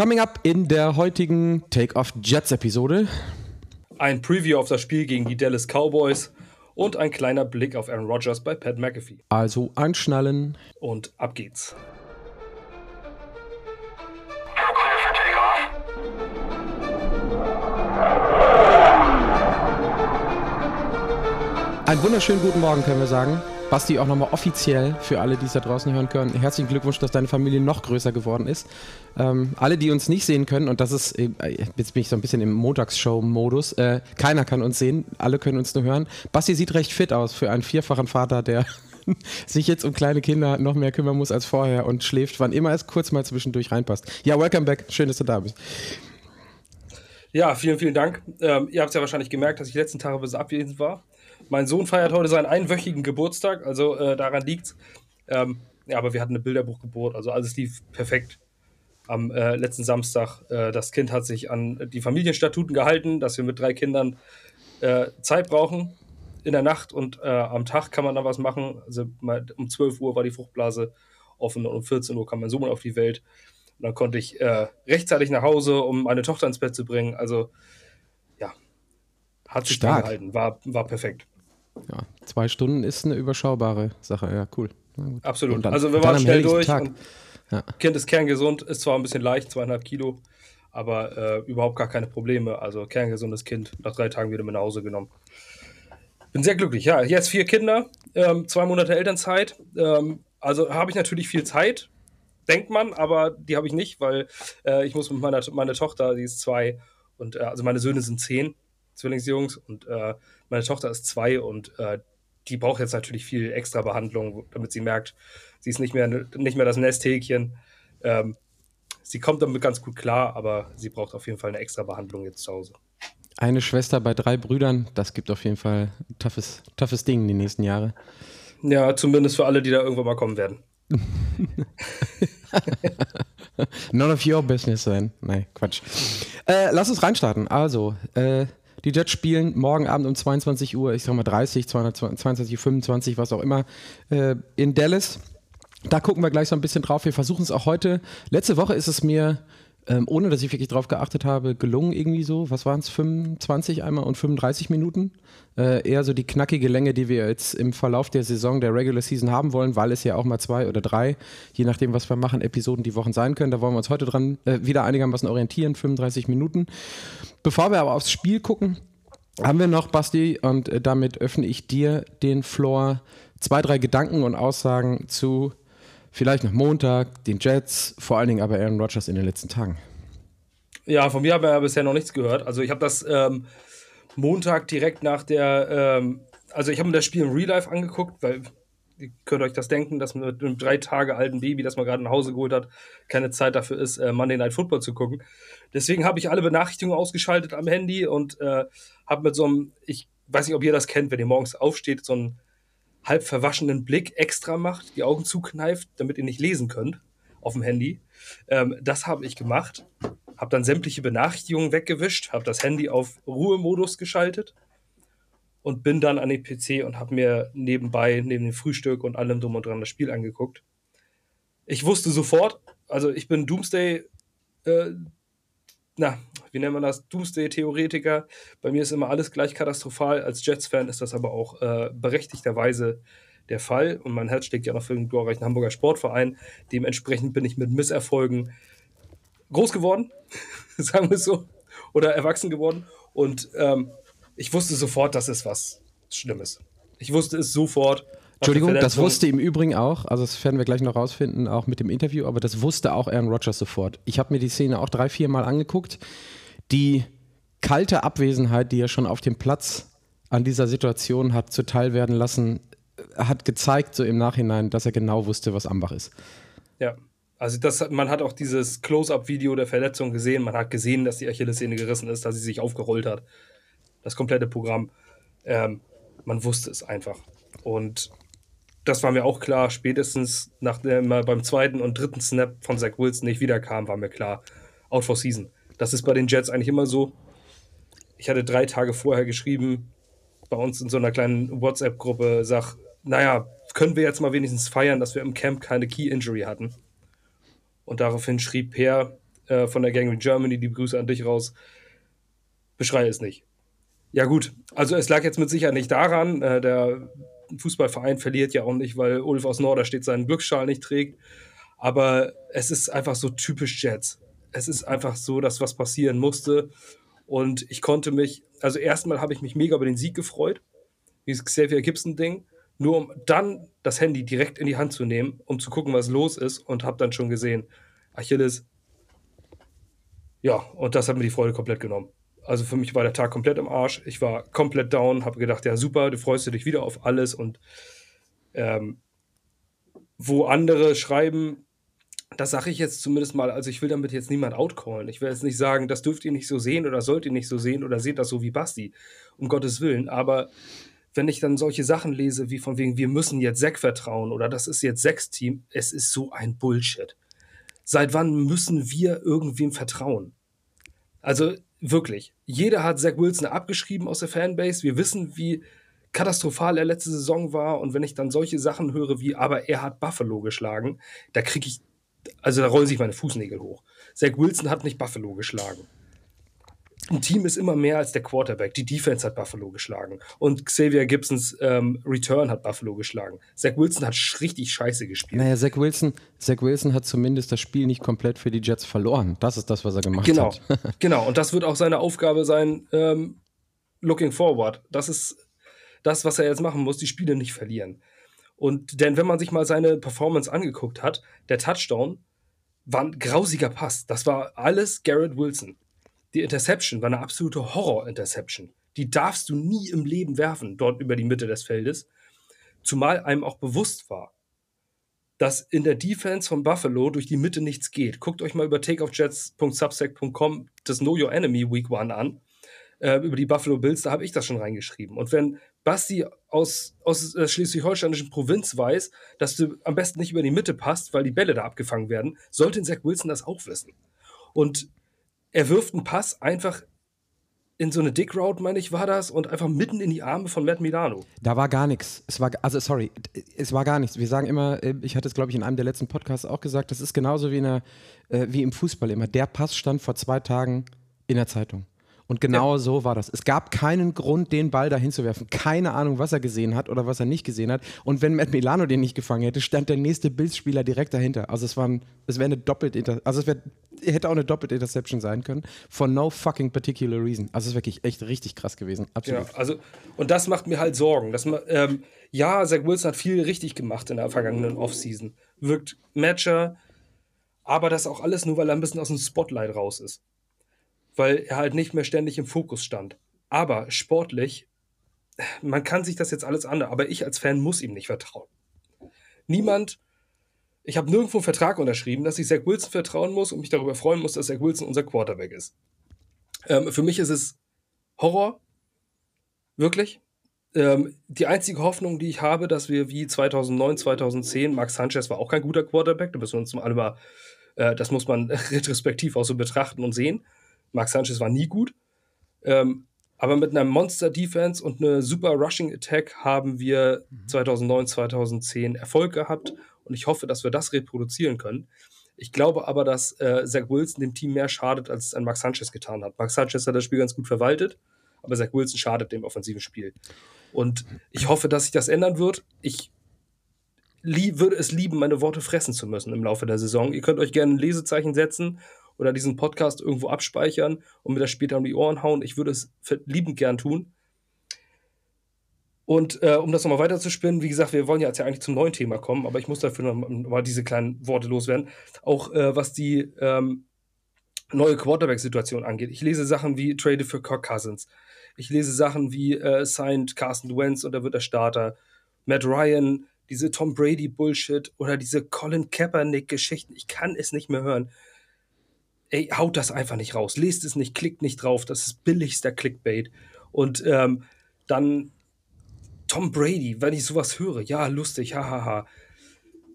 Coming up in der heutigen Take-Off Jets Episode. Ein Preview auf das Spiel gegen die Dallas Cowboys und ein kleiner Blick auf Aaron Rodgers bei Pat McAfee. Also anschnallen. Und ab geht's. Einen wunderschönen guten Morgen können wir sagen. Basti, auch nochmal offiziell für alle, die es da draußen hören können. Herzlichen Glückwunsch, dass deine Familie noch größer geworden ist. Ähm, alle, die uns nicht sehen können, und das ist, äh, jetzt bin ich so ein bisschen im Montagsshow-Modus, äh, keiner kann uns sehen, alle können uns nur hören. Basti sieht recht fit aus für einen vierfachen Vater, der sich jetzt um kleine Kinder noch mehr kümmern muss als vorher und schläft, wann immer es kurz mal zwischendurch reinpasst. Ja, welcome back. Schön, dass du da bist. Ja, vielen, vielen Dank. Ähm, ihr habt es ja wahrscheinlich gemerkt, dass ich letzten Tage bisschen abwesend war. Mein Sohn feiert heute seinen einwöchigen Geburtstag, also äh, daran liegt's. Ähm, ja, aber wir hatten eine Bilderbuchgeburt, also alles lief perfekt am äh, letzten Samstag. Äh, das Kind hat sich an die Familienstatuten gehalten, dass wir mit drei Kindern äh, Zeit brauchen in der Nacht und äh, am Tag kann man dann was machen. Also um 12 Uhr war die Fruchtblase offen und um 14 Uhr kam mein Sohn auf die Welt. Und dann konnte ich äh, rechtzeitig nach Hause, um meine Tochter ins Bett zu bringen. Also ja, hat sich Stark. gehalten, war, war perfekt. Ja, zwei Stunden ist eine überschaubare Sache. Ja, cool. Absolut. Dann, also wir waren schnell durch. Ja. Kind ist kerngesund, ist zwar ein bisschen leicht, zweieinhalb Kilo, aber äh, überhaupt gar keine Probleme. Also kerngesundes Kind, nach drei Tagen wieder mit nach Hause genommen. Bin sehr glücklich. Ja, jetzt vier Kinder, ähm, zwei Monate Elternzeit. Ähm, also habe ich natürlich viel Zeit, denkt man, aber die habe ich nicht, weil äh, ich muss mit meiner meine Tochter, die ist zwei, und äh, also meine Söhne sind zehn, Zwillingsjungs, und äh, meine Tochter ist zwei und äh, die braucht jetzt natürlich viel extra Behandlung, damit sie merkt, sie ist nicht mehr, nicht mehr das Nesthäkchen. Ähm, sie kommt damit ganz gut klar, aber sie braucht auf jeden Fall eine extra Behandlung jetzt zu Hause. Eine Schwester bei drei Brüdern, das gibt auf jeden Fall ein toughes, toughes Ding die nächsten Jahre. Ja, zumindest für alle, die da irgendwann mal kommen werden. None of your business sein. Nein, Quatsch. Äh, lass uns reinstarten. Also, äh, die Jets spielen morgen Abend um 22 Uhr, ich sag mal 30, 22, 25, was auch immer, äh, in Dallas. Da gucken wir gleich so ein bisschen drauf. Wir versuchen es auch heute. Letzte Woche ist es mir, ähm, ohne dass ich wirklich drauf geachtet habe, gelungen irgendwie so. Was waren es? 25 einmal und 35 Minuten. Äh, eher so die knackige Länge, die wir jetzt im Verlauf der Saison, der Regular Season haben wollen, weil es ja auch mal zwei oder drei, je nachdem, was wir machen, Episoden die Wochen sein können. Da wollen wir uns heute dran äh, wieder einigermaßen orientieren. 35 Minuten. Bevor wir aber aufs Spiel gucken, haben wir noch, Basti, und äh, damit öffne ich dir den Floor, zwei, drei Gedanken und Aussagen zu vielleicht noch Montag, den Jets, vor allen Dingen aber Aaron Rodgers in den letzten Tagen. Ja, von mir habe ich ja bisher noch nichts gehört. Also ich habe das ähm, Montag direkt nach der, ähm, also ich habe mir das Spiel im Real Life angeguckt, weil ihr könnt euch das denken, dass man mit einem drei Tage alten Baby, das man gerade nach Hause geholt hat, keine Zeit dafür ist, äh, Monday Night Football zu gucken. Deswegen habe ich alle Benachrichtigungen ausgeschaltet am Handy und äh, habe mit so einem, ich weiß nicht, ob ihr das kennt, wenn ihr morgens aufsteht, so einen halb verwaschenen Blick extra macht, die Augen zukneift, damit ihr nicht lesen könnt auf dem Handy. Ähm, das habe ich gemacht. Habe dann sämtliche Benachrichtigungen weggewischt, habe das Handy auf Ruhemodus geschaltet und bin dann an den PC und habe mir nebenbei, neben dem Frühstück und allem drum und dran das Spiel angeguckt. Ich wusste sofort, also ich bin Doomsday, äh, na, wie nennt man das? Doomsday-Theoretiker. Bei mir ist immer alles gleich katastrophal. Als Jets-Fan ist das aber auch äh, berechtigterweise der Fall. Und mein Herz schlägt ja noch für den glorreichen Hamburger Sportverein. Dementsprechend bin ich mit Misserfolgen groß geworden, sagen wir es so, oder erwachsen geworden. Und ähm, ich wusste sofort, dass es was Schlimmes. Ich wusste es sofort. Entschuldigung, das wusste im Übrigen auch, also das werden wir gleich noch rausfinden, auch mit dem Interview, aber das wusste auch Aaron Rodgers sofort. Ich habe mir die Szene auch drei, vier Mal angeguckt. Die kalte Abwesenheit, die er schon auf dem Platz an dieser Situation hat zuteil werden lassen, hat gezeigt, so im Nachhinein, dass er genau wusste, was Ambach ist. Ja, also das, man hat auch dieses Close-Up-Video der Verletzung gesehen. Man hat gesehen, dass die Achillessehne gerissen ist, dass sie sich aufgerollt hat das komplette Programm. Ähm, man wusste es einfach. Und das war mir auch klar, spätestens nachdem er beim zweiten und dritten Snap von Zach Wilson nicht wiederkam, war mir klar, out for season. Das ist bei den Jets eigentlich immer so. Ich hatte drei Tage vorher geschrieben, bei uns in so einer kleinen WhatsApp-Gruppe, sag, naja, können wir jetzt mal wenigstens feiern, dass wir im Camp keine Key Injury hatten. Und daraufhin schrieb Per, äh, von der Gang in Germany, die Grüße an dich raus. Beschrei es nicht. Ja, gut. Also, es lag jetzt mit Sicherheit nicht daran. Äh, der Fußballverein verliert ja auch nicht, weil Ulf aus Norderstedt seinen Glücksschal nicht trägt. Aber es ist einfach so typisch Jets. Es ist einfach so, dass was passieren musste. Und ich konnte mich, also erstmal habe ich mich mega über den Sieg gefreut, dieses Xavier Gibson-Ding, nur um dann das Handy direkt in die Hand zu nehmen, um zu gucken, was los ist und habe dann schon gesehen, Achilles, ja, und das hat mir die Freude komplett genommen. Also für mich war der Tag komplett im Arsch. Ich war komplett down, habe gedacht, ja super, du freust dich wieder auf alles und ähm, wo andere schreiben, das sage ich jetzt zumindest mal, also ich will damit jetzt niemand outcallen. Ich will jetzt nicht sagen, das dürft ihr nicht so sehen oder sollt ihr nicht so sehen oder seht das so wie Basti, um Gottes Willen. Aber wenn ich dann solche Sachen lese, wie von wegen, wir müssen jetzt Sek vertrauen oder das ist jetzt Sechs-Team, es ist so ein Bullshit. Seit wann müssen wir irgendwem vertrauen? Also wirklich, jeder hat Zach Wilson abgeschrieben aus der Fanbase. Wir wissen, wie katastrophal er letzte Saison war. Und wenn ich dann solche Sachen höre wie, aber er hat Buffalo geschlagen, da kriege ich also da rollen sich meine Fußnägel hoch. Zach Wilson hat nicht Buffalo geschlagen. Ein Team ist immer mehr als der Quarterback. Die Defense hat Buffalo geschlagen. Und Xavier Gibsons ähm, Return hat Buffalo geschlagen. Zach Wilson hat richtig scheiße gespielt. Naja, Zach Wilson, Zach Wilson hat zumindest das Spiel nicht komplett für die Jets verloren. Das ist das, was er gemacht genau, hat. genau, und das wird auch seine Aufgabe sein, ähm, looking forward. Das ist das, was er jetzt machen muss, die Spiele nicht verlieren. Und denn wenn man sich mal seine Performance angeguckt hat, der Touchdown war ein grausiger Pass. Das war alles Garrett Wilson. Die Interception war eine absolute Horror-Interception. Die darfst du nie im Leben werfen, dort über die Mitte des Feldes. Zumal einem auch bewusst war, dass in der Defense von Buffalo durch die Mitte nichts geht. Guckt euch mal über takeoffjets.substack.com das Know Your Enemy Week One an. Äh, über die Buffalo Bills, da habe ich das schon reingeschrieben. Und wenn Basti aus, aus der schleswig-holsteinischen Provinz weiß, dass du am besten nicht über die Mitte passt, weil die Bälle da abgefangen werden, sollte Zach Wilson das auch wissen. Und er wirft einen Pass einfach in so eine Dick Route, meine ich, war das, und einfach mitten in die Arme von Matt Milano. Da war gar nichts. Es war, also sorry, es war gar nichts. Wir sagen immer, äh, ich hatte es, glaube ich, in einem der letzten Podcasts auch gesagt, das ist genauso wie, in der, äh, wie im Fußball immer. Der Pass stand vor zwei Tagen in der Zeitung. Und genau ja. so war das. Es gab keinen Grund, den Ball dahin zu werfen. Keine Ahnung, was er gesehen hat oder was er nicht gesehen hat. Und wenn Matt Milano den nicht gefangen hätte, stand der nächste Bills-Spieler direkt dahinter. Also es war, es wäre eine doppelte, also es wär, hätte auch eine doppelte Interception sein können. For no fucking particular reason. Also es ist wirklich echt richtig krass gewesen. Absolut. Ja, also, und das macht mir halt Sorgen. Dass man, ähm, ja, Zach Wilson hat viel richtig gemacht in der vergangenen Offseason. Wirkt Matcher, aber das auch alles nur, weil er ein bisschen aus dem Spotlight raus ist weil er halt nicht mehr ständig im Fokus stand. Aber sportlich, man kann sich das jetzt alles an, aber ich als Fan muss ihm nicht vertrauen. Niemand, ich habe nirgendwo einen Vertrag unterschrieben, dass ich Zach Wilson vertrauen muss und mich darüber freuen muss, dass Zach Wilson unser Quarterback ist. Ähm, für mich ist es Horror, wirklich. Ähm, die einzige Hoffnung, die ich habe, dass wir wie 2009, 2010, Max Sanchez war auch kein guter Quarterback, da müssen wir uns alle mal, äh, das muss man retrospektiv auch so betrachten und sehen. Mark Sanchez war nie gut. Ähm, aber mit einer Monster-Defense und einer super Rushing-Attack haben wir 2009, mhm. 2010 Erfolg gehabt. Und ich hoffe, dass wir das reproduzieren können. Ich glaube aber, dass äh, Zach Wilson dem Team mehr schadet, als es an Max Sanchez getan hat. Max Sanchez hat das Spiel ganz gut verwaltet, aber Zach Wilson schadet dem offensiven Spiel. Und ich hoffe, dass sich das ändern wird. Ich würde es lieben, meine Worte fressen zu müssen im Laufe der Saison. Ihr könnt euch gerne ein Lesezeichen setzen oder diesen Podcast irgendwo abspeichern und mir das später um die Ohren hauen. Ich würde es liebend gern tun. Und äh, um das nochmal weiterzuspinnen, wie gesagt, wir wollen ja jetzt ja eigentlich zum neuen Thema kommen, aber ich muss dafür nochmal diese kleinen Worte loswerden. Auch äh, was die ähm, neue Quarterback-Situation angeht. Ich lese Sachen wie Trade für Kirk Cousins. Ich lese Sachen wie äh, Signed Carson Wentz und da wird der Starter. Matt Ryan, diese Tom Brady-Bullshit oder diese Colin Kaepernick-Geschichten. Ich kann es nicht mehr hören ey, haut das einfach nicht raus, lest es nicht, klickt nicht drauf, das ist billigster Clickbait. Und ähm, dann Tom Brady, wenn ich sowas höre, ja, lustig, hahaha.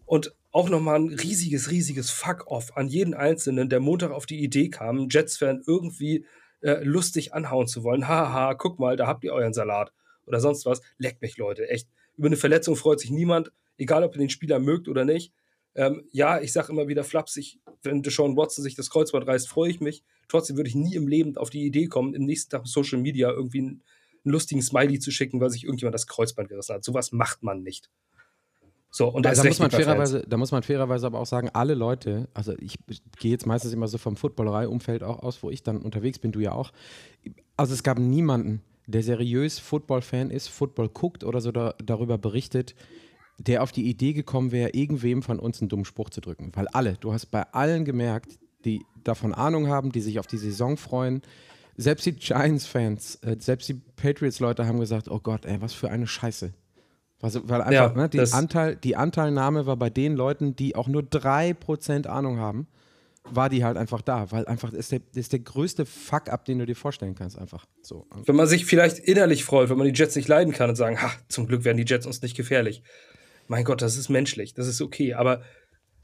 Und auch nochmal ein riesiges, riesiges Fuck-off an jeden Einzelnen, der Montag auf die Idee kam, Jets-Fan irgendwie äh, lustig anhauen zu wollen. Haha, guck mal, da habt ihr euren Salat. Oder sonst was. Leckt mich, Leute, echt. Über eine Verletzung freut sich niemand, egal ob ihr den Spieler mögt oder nicht. Ähm, ja, ich sage immer wieder flapsig, wenn Deshaun Watson sich das Kreuzband reißt, freue ich mich. Trotzdem würde ich nie im Leben auf die Idee kommen, im nächsten Tag auf Social Media irgendwie einen, einen lustigen Smiley zu schicken, weil sich irgendjemand das Kreuzband gerissen hat. Sowas macht man nicht. So, und da, da muss man fairerweise, da muss man fairerweise aber auch sagen, alle Leute, also ich gehe jetzt meistens immer so vom Footballerei-Umfeld auch aus, wo ich dann unterwegs bin, du ja auch. Also es gab niemanden, der seriös Football-Fan ist, Football guckt oder so da, darüber berichtet, der auf die Idee gekommen wäre, irgendwem von uns einen dummen Spruch zu drücken. Weil alle, du hast bei allen gemerkt, die davon Ahnung haben, die sich auf die Saison freuen, selbst die Giants-Fans, äh, selbst die Patriots-Leute haben gesagt, oh Gott, ey, was für eine Scheiße. Also, weil einfach, ja, ne, die, Anteil, die Anteilnahme war bei den Leuten, die auch nur 3% Ahnung haben, war die halt einfach da, weil einfach ist der, ist der größte Fuck-up, den du dir vorstellen kannst, einfach so. Wenn man sich vielleicht innerlich freut, wenn man die Jets nicht leiden kann und sagen, ha, zum Glück werden die Jets uns nicht gefährlich. Mein Gott, das ist menschlich, das ist okay, aber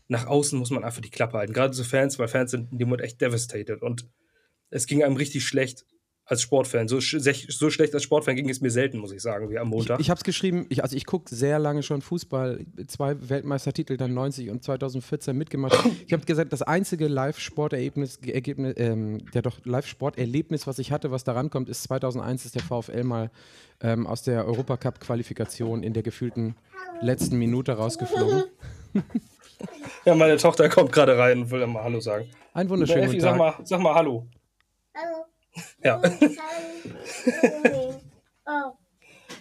nach außen muss man einfach die Klappe halten. Gerade so Fans, weil Fans sind in dem Moment echt devastated und es ging einem richtig schlecht als Sportfan. So, so schlecht als Sportfan ging es mir selten, muss ich sagen, wie am Montag. Ich, ich habe es geschrieben, ich, also ich gucke sehr lange schon Fußball, zwei Weltmeistertitel, dann 90 und 2014 mitgemacht. Ich habe gesagt, das einzige Live-Sporterlebnis, ähm, ja doch Live-Sporterlebnis, was ich hatte, was da rankommt, ist 2001 ist der VfL mal ähm, aus der Europacup-Qualifikation in der gefühlten letzten Minute rausgeflogen. ja, meine Tochter kommt gerade rein und will mal Hallo sagen. Ein wunderschönen Effi, Tag. Sag mal, sag mal Hallo. Hallo. Ja.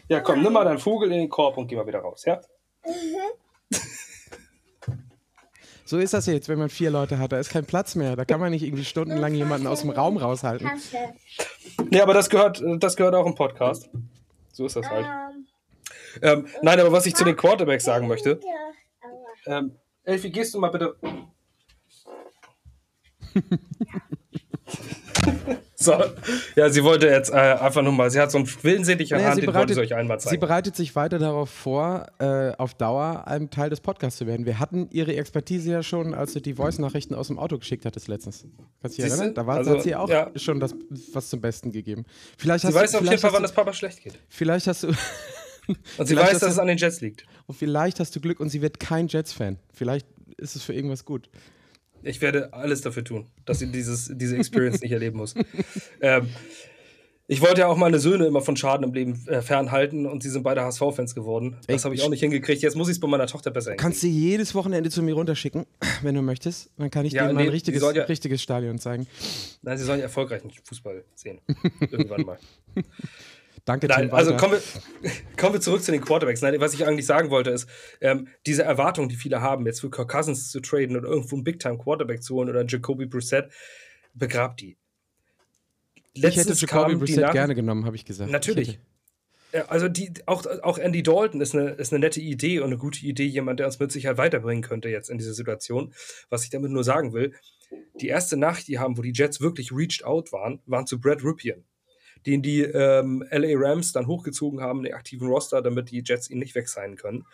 ja, komm, nimm mal deinen Vogel in den Korb und geh mal wieder raus, ja? So ist das jetzt, wenn man vier Leute hat. Da ist kein Platz mehr. Da kann man nicht irgendwie stundenlang jemanden aus dem Raum raushalten. Nee, aber das gehört, das gehört auch im Podcast. So ist das halt. Ähm, nein, aber was ich zu den Quarterbacks sagen möchte. Ähm, Elfi, gehst du mal bitte. So, ja, sie wollte jetzt äh, einfach nur mal, sie hat so einen willenselig naja, Hand, den wollte sie euch einmal zeigen. Sie bereitet sich weiter darauf vor, äh, auf Dauer ein Teil des Podcasts zu werden. Wir hatten ihre Expertise ja schon, als du die Voice-Nachrichten aus dem Auto geschickt hattest letztens. Kannst du dich erinnern? Da war, also, hat sie auch ja. schon das, was zum Besten gegeben. Vielleicht sie weiß du, auf jeden Fall, wann das Papa schlecht geht. Vielleicht hast du... und sie weiß, dass es an den Jets liegt. Und vielleicht hast du Glück und sie wird kein Jets-Fan. Vielleicht ist es für irgendwas gut. Ich werde alles dafür tun, dass sie dieses, diese Experience nicht erleben muss. Ähm, ich wollte ja auch meine Söhne immer von Schaden im Leben äh, fernhalten und sie sind beide HSV-Fans geworden. Das habe ich auch nicht hingekriegt. Jetzt muss ich es bei meiner Tochter besser hinkriegen. Kannst du jedes Wochenende zu mir runterschicken, wenn du möchtest. Dann kann ich ja, dir nee, mal ein richtiges, ja, richtiges Stadion zeigen. Nein, sie sollen ja erfolgreichen Fußball sehen. Irgendwann mal. Danke, Nein, Tim Also kommen wir, kommen wir zurück zu den Quarterbacks. Nein, was ich eigentlich sagen wollte, ist, ähm, diese Erwartung, die viele haben, jetzt für Kirk Cousins zu traden oder irgendwo einen Big-Time-Quarterback zu holen oder einen Jacoby Brissett, begrabt die. Letztens ich hätte Jacoby Brissett gerne genommen, habe ich gesagt. Natürlich. Also die, auch, auch Andy Dalton ist eine, ist eine nette Idee und eine gute Idee, jemand, der uns mit Sicherheit weiterbringen könnte jetzt in dieser Situation. Was ich damit nur sagen will, die erste Nacht, die haben, wo die Jets wirklich reached out waren, waren zu Brad Ripien den die ähm, LA Rams dann hochgezogen haben den aktiven Roster, damit die Jets ihn nicht wegsignen können.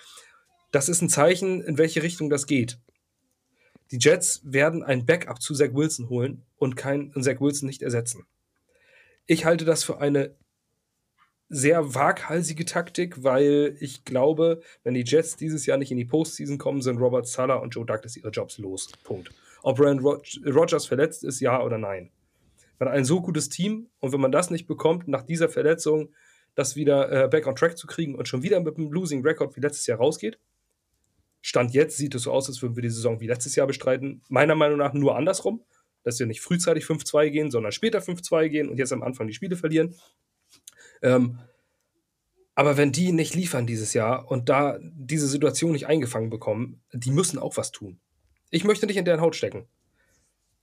Das ist ein Zeichen, in welche Richtung das geht. Die Jets werden ein Backup zu Zach Wilson holen und kein Zach Wilson nicht ersetzen. Ich halte das für eine sehr waghalsige Taktik, weil ich glaube, wenn die Jets dieses Jahr nicht in die Postseason kommen, sind Robert Sala und Joe Douglas ihre Jobs los. Punkt. Ob Rand Rogers verletzt ist, ja oder nein. Man hat ein so gutes Team und wenn man das nicht bekommt, nach dieser Verletzung das wieder äh, back on track zu kriegen und schon wieder mit einem Losing Record wie letztes Jahr rausgeht, Stand jetzt sieht es so aus, als würden wir die Saison wie letztes Jahr bestreiten. Meiner Meinung nach nur andersrum, dass wir nicht frühzeitig 5-2 gehen, sondern später 5-2 gehen und jetzt am Anfang die Spiele verlieren. Ähm, aber wenn die nicht liefern dieses Jahr und da diese Situation nicht eingefangen bekommen, die müssen auch was tun. Ich möchte nicht in deren Haut stecken.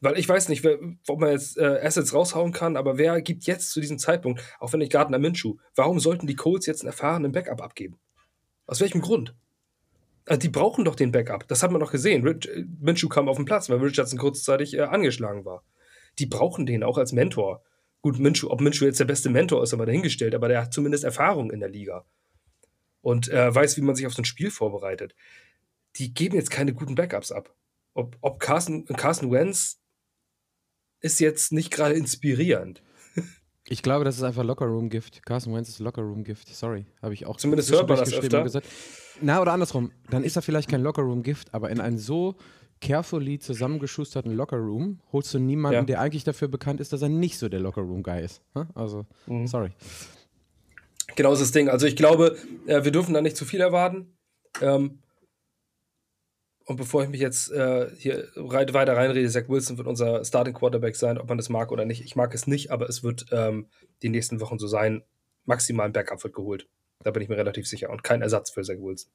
Weil ich weiß nicht, wer, ob man jetzt äh, Assets raushauen kann, aber wer gibt jetzt zu diesem Zeitpunkt, auch wenn ich Gardner Minshew, warum sollten die Colts jetzt einen erfahrenen Backup abgeben? Aus welchem Grund? Also die brauchen doch den Backup. Das hat man doch gesehen. Rich, äh, Minshew kam auf den Platz, weil Richardson kurzzeitig äh, angeschlagen war. Die brauchen den auch als Mentor. Gut, Minshew, ob Minshew jetzt der beste Mentor ist, aber dahingestellt, aber der hat zumindest Erfahrung in der Liga. Und äh, weiß, wie man sich auf so ein Spiel vorbereitet. Die geben jetzt keine guten Backups ab. Ob, ob Carson, Carson Wentz ist jetzt nicht gerade inspirierend. Ich glaube, das ist einfach Lockerroom-Gift. Carson Wentz ist Lockerroom-Gift. Sorry, habe ich auch. Zumindest hört man das öfter. Gesagt. Na, oder andersrum. Dann ist er vielleicht kein Lockerroom-Gift, aber in einem so carefully zusammengeschusterten Lockerroom holst du niemanden, ja. der eigentlich dafür bekannt ist, dass er nicht so der Lockerroom-Guy ist. Also, mhm. sorry. Genau das Ding. Also ich glaube, äh, wir dürfen da nicht zu viel erwarten. Ähm, und bevor ich mich jetzt äh, hier weiter reinrede, Zach Wilson wird unser Starting Quarterback sein, ob man das mag oder nicht. Ich mag es nicht, aber es wird ähm, die nächsten Wochen so sein. Maximal ein Backup wird geholt. Da bin ich mir relativ sicher. Und kein Ersatz für Zach Wilson.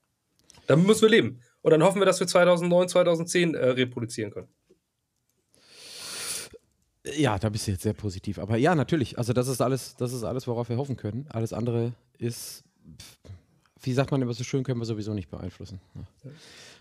Damit müssen wir leben. Und dann hoffen wir, dass wir 2009, 2010 äh, reproduzieren können. Ja, da bist du jetzt sehr positiv. Aber ja, natürlich. Also das ist alles, das ist alles, worauf wir hoffen können. Alles andere ist, wie sagt man immer so schön, können wir sowieso nicht beeinflussen. Ja.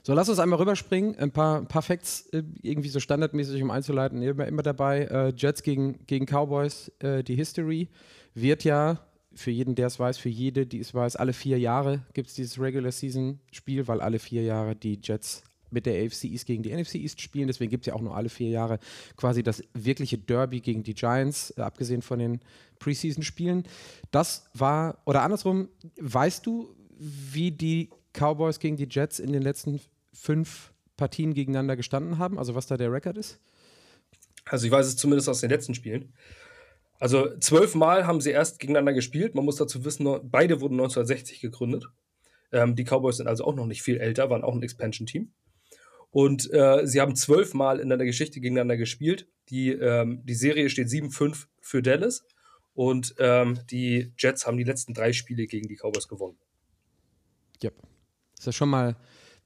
So, lass uns einmal rüberspringen. Ein paar, paar Facts äh, irgendwie so standardmäßig, um einzuleiten. Immer, immer dabei. Äh, Jets gegen, gegen Cowboys. Äh, die History wird ja, für jeden, der es weiß, für jede, die es weiß, alle vier Jahre gibt es dieses Regular Season Spiel, weil alle vier Jahre die Jets mit der AFC East gegen die NFC East spielen. Deswegen gibt es ja auch nur alle vier Jahre quasi das wirkliche Derby gegen die Giants, abgesehen von den Preseason-Spielen. Das war, oder andersrum, weißt du, wie die Cowboys gegen die Jets in den letzten fünf Partien gegeneinander gestanden haben? Also was da der Rekord ist? Also ich weiß es zumindest aus den letzten Spielen. Also zwölfmal haben sie erst gegeneinander gespielt. Man muss dazu wissen, beide wurden 1960 gegründet. Ähm, die Cowboys sind also auch noch nicht viel älter, waren auch ein Expansion-Team. Und äh, sie haben zwölfmal in der Geschichte gegeneinander gespielt. Die, ähm, die Serie steht 7-5 für Dallas. Und ähm, die Jets haben die letzten drei Spiele gegen die Cowboys gewonnen. Ja. Ist ja schon mal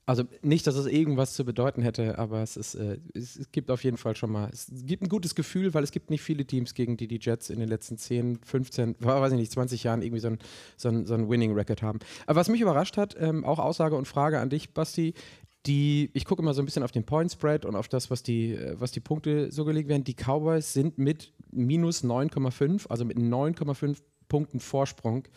also nicht, dass es irgendwas zu bedeuten hätte, aber es, ist, äh, es, gibt auf jeden Fall schon mal, es gibt ein gutes Gefühl, weil es gibt nicht viele Teams, gegen die die Jets in den letzten 10, 15, weiß ich nicht, 20 Jahren irgendwie so ein, so ein, so ein Winning-Record haben. Aber was mich überrascht hat, ähm, auch Aussage und Frage an dich, Basti, die, ich gucke immer so ein bisschen auf den Point Spread und auf das, was die, äh, was die Punkte so gelegt werden. Die Cowboys sind mit minus 9,5, also mit 9,5 Punkten Vorsprung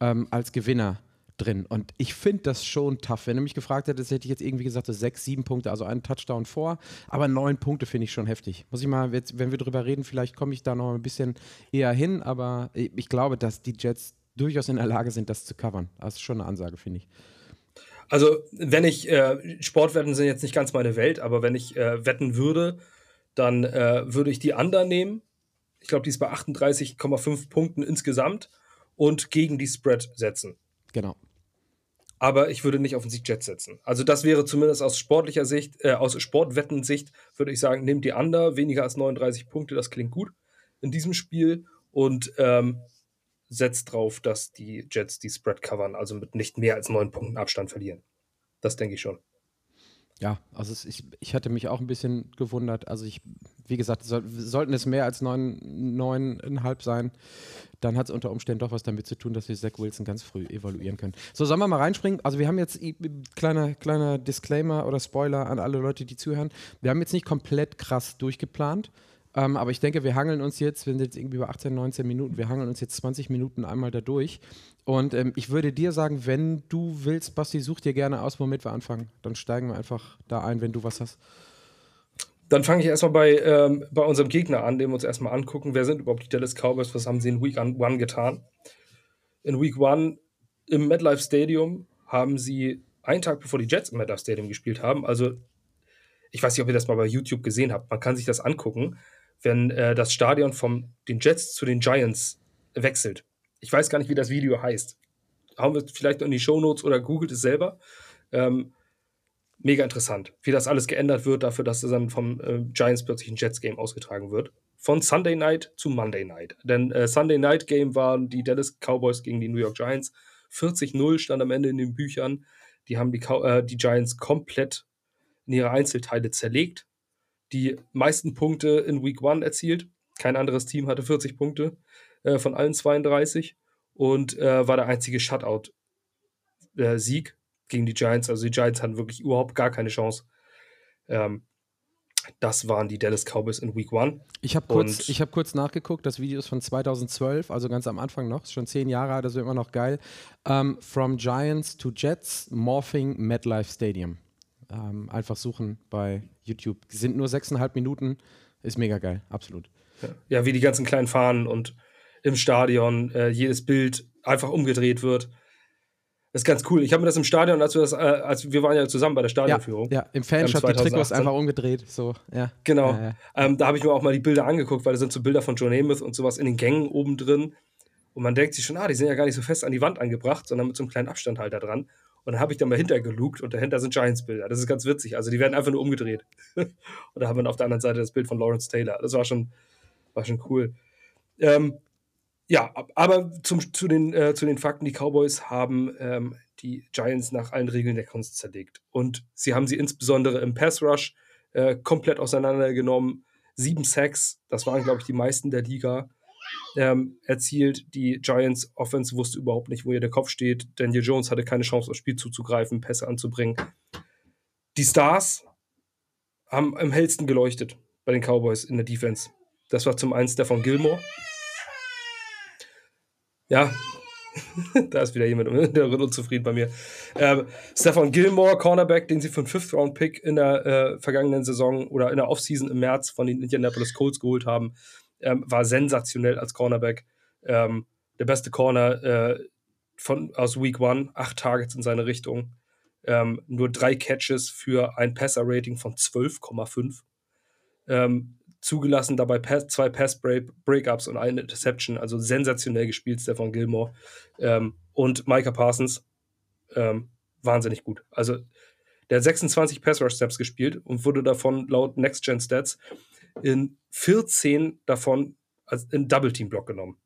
ähm, als Gewinner drin. Und ich finde das schon tough. Wenn du mich gefragt hättest, hätte ich jetzt irgendwie gesagt, das sechs, sieben Punkte, also einen Touchdown vor. Aber neun Punkte finde ich schon heftig. Muss ich mal, wenn wir drüber reden, vielleicht komme ich da noch ein bisschen eher hin. Aber ich glaube, dass die Jets durchaus in der Lage sind, das zu covern. Das ist schon eine Ansage, finde ich. Also, wenn ich, äh, Sportwetten sind jetzt nicht ganz meine Welt, aber wenn ich äh, wetten würde, dann äh, würde ich die Under nehmen. Ich glaube, die ist bei 38,5 Punkten insgesamt und gegen die Spread setzen. Genau aber ich würde nicht auf den Sieg Jets setzen. Also das wäre zumindest aus sportlicher Sicht, äh, aus Sportwettensicht, würde ich sagen, nehmt die Under, weniger als 39 Punkte, das klingt gut in diesem Spiel und ähm, setzt drauf, dass die Jets die Spread covern, also mit nicht mehr als neun Punkten Abstand verlieren. Das denke ich schon. Ja, also es, ich, ich hatte mich auch ein bisschen gewundert. Also ich, wie gesagt, soll, sollten es mehr als neun, neuneinhalb sein, dann hat es unter Umständen doch was damit zu tun, dass wir Zach Wilson ganz früh evaluieren können. So, sollen wir mal reinspringen? Also wir haben jetzt, kleiner, kleiner Disclaimer oder Spoiler an alle Leute, die zuhören, wir haben jetzt nicht komplett krass durchgeplant, ähm, aber ich denke, wir hangeln uns jetzt, wir sind jetzt irgendwie bei 18, 19 Minuten, wir hangeln uns jetzt 20 Minuten einmal da durch. Und ähm, ich würde dir sagen, wenn du willst, Basti, such dir gerne aus, womit wir anfangen. Dann steigen wir einfach da ein, wenn du was hast. Dann fange ich erstmal bei, ähm, bei unserem Gegner an, den wir uns erstmal angucken. Wer sind überhaupt die Dallas Cowboys? Was haben sie in Week 1 getan? In Week 1 im MetLife Stadium haben sie einen Tag bevor die Jets im MetLife Stadium gespielt haben, also ich weiß nicht, ob ihr das mal bei YouTube gesehen habt, man kann sich das angucken, wenn äh, das Stadion von den Jets zu den Giants wechselt. Ich weiß gar nicht, wie das Video heißt. Haben wir vielleicht in die Show Notes oder googelt es selber. Ähm, mega interessant, wie das alles geändert wird, dafür, dass es dann vom äh, Giants plötzlich ein Jets-Game ausgetragen wird. Von Sunday Night zu Monday Night. Denn äh, Sunday Night Game waren die Dallas Cowboys gegen die New York Giants. 40-0 stand am Ende in den Büchern. Die haben die, äh, die Giants komplett in ihre Einzelteile zerlegt. Die meisten Punkte in Week 1 erzielt. Kein anderes Team hatte 40 Punkte äh, von allen 32 und äh, war der einzige Shutout-Sieg gegen die Giants. Also die Giants hatten wirklich überhaupt gar keine Chance. Ähm, das waren die Dallas Cowboys in Week 1. Ich habe kurz, hab kurz nachgeguckt, das Video ist von 2012, also ganz am Anfang noch, ist schon zehn Jahre alt, ist immer noch geil. Um, ähm, From Giants to Jets, Morphing MetLife Stadium. Ähm, einfach suchen bei YouTube. Sind nur sechseinhalb Minuten, ist mega geil, absolut. Ja, ja wie die ganzen kleinen Fahnen und im Stadion, äh, jedes Bild einfach umgedreht wird. Das ist ganz cool. Ich habe mir das im Stadion, als wir das, äh, als wir waren ja zusammen bei der Stadionführung. Ja, ja. im Fanshop ähm, die Trikots einfach umgedreht. So, ja. Genau. Ja, ja. Ähm, da habe ich mir auch mal die Bilder angeguckt, weil da sind so Bilder von John Namath und sowas in den Gängen oben drin. Und man denkt sich schon, ah, die sind ja gar nicht so fest an die Wand angebracht, sondern mit so einem kleinen Abstand halt da dran. Und dann habe ich da mal hintergelugt und dahinter sind Giants-Bilder. Das ist ganz witzig. Also die werden einfach nur umgedreht. und da haben wir auf der anderen Seite das Bild von Lawrence Taylor. Das war schon, war schon cool. Ähm, ja, aber zum, zu, den, äh, zu den Fakten, die Cowboys haben ähm, die Giants nach allen Regeln der Kunst zerlegt. Und sie haben sie insbesondere im Pass Rush äh, komplett auseinandergenommen. Sieben Sacks, das waren, glaube ich, die meisten der Liga, ähm, erzielt. Die Giants Offense wusste überhaupt nicht, wo ihr der Kopf steht. Daniel Jones hatte keine Chance, aufs Spiel zuzugreifen, Pässe anzubringen. Die Stars haben am hellsten geleuchtet bei den Cowboys in der Defense. Das war zum einen Stefan Gilmore. Ja, da ist wieder jemand unzufrieden bei mir. Ähm, Stefan Gilmore, Cornerback, den sie für einen Fifth-Round-Pick in der äh, vergangenen Saison oder in der Offseason im März von den Indianapolis Colts geholt haben, ähm, war sensationell als Cornerback. Ähm, der beste Corner äh, von, aus Week One, acht Targets in seine Richtung. Ähm, nur drei Catches für ein Passer-Rating von 12,5. Ähm, zugelassen, dabei Pass, zwei Pass-Breakups und eine Interception. Also sensationell gespielt, Stefan Gilmore. Ähm, und Micah Parsons, ähm, wahnsinnig gut. Also der hat 26 Pass-Rush-Steps gespielt und wurde davon laut Next-Gen-Stats in 14 davon als in Double-Team-Block genommen.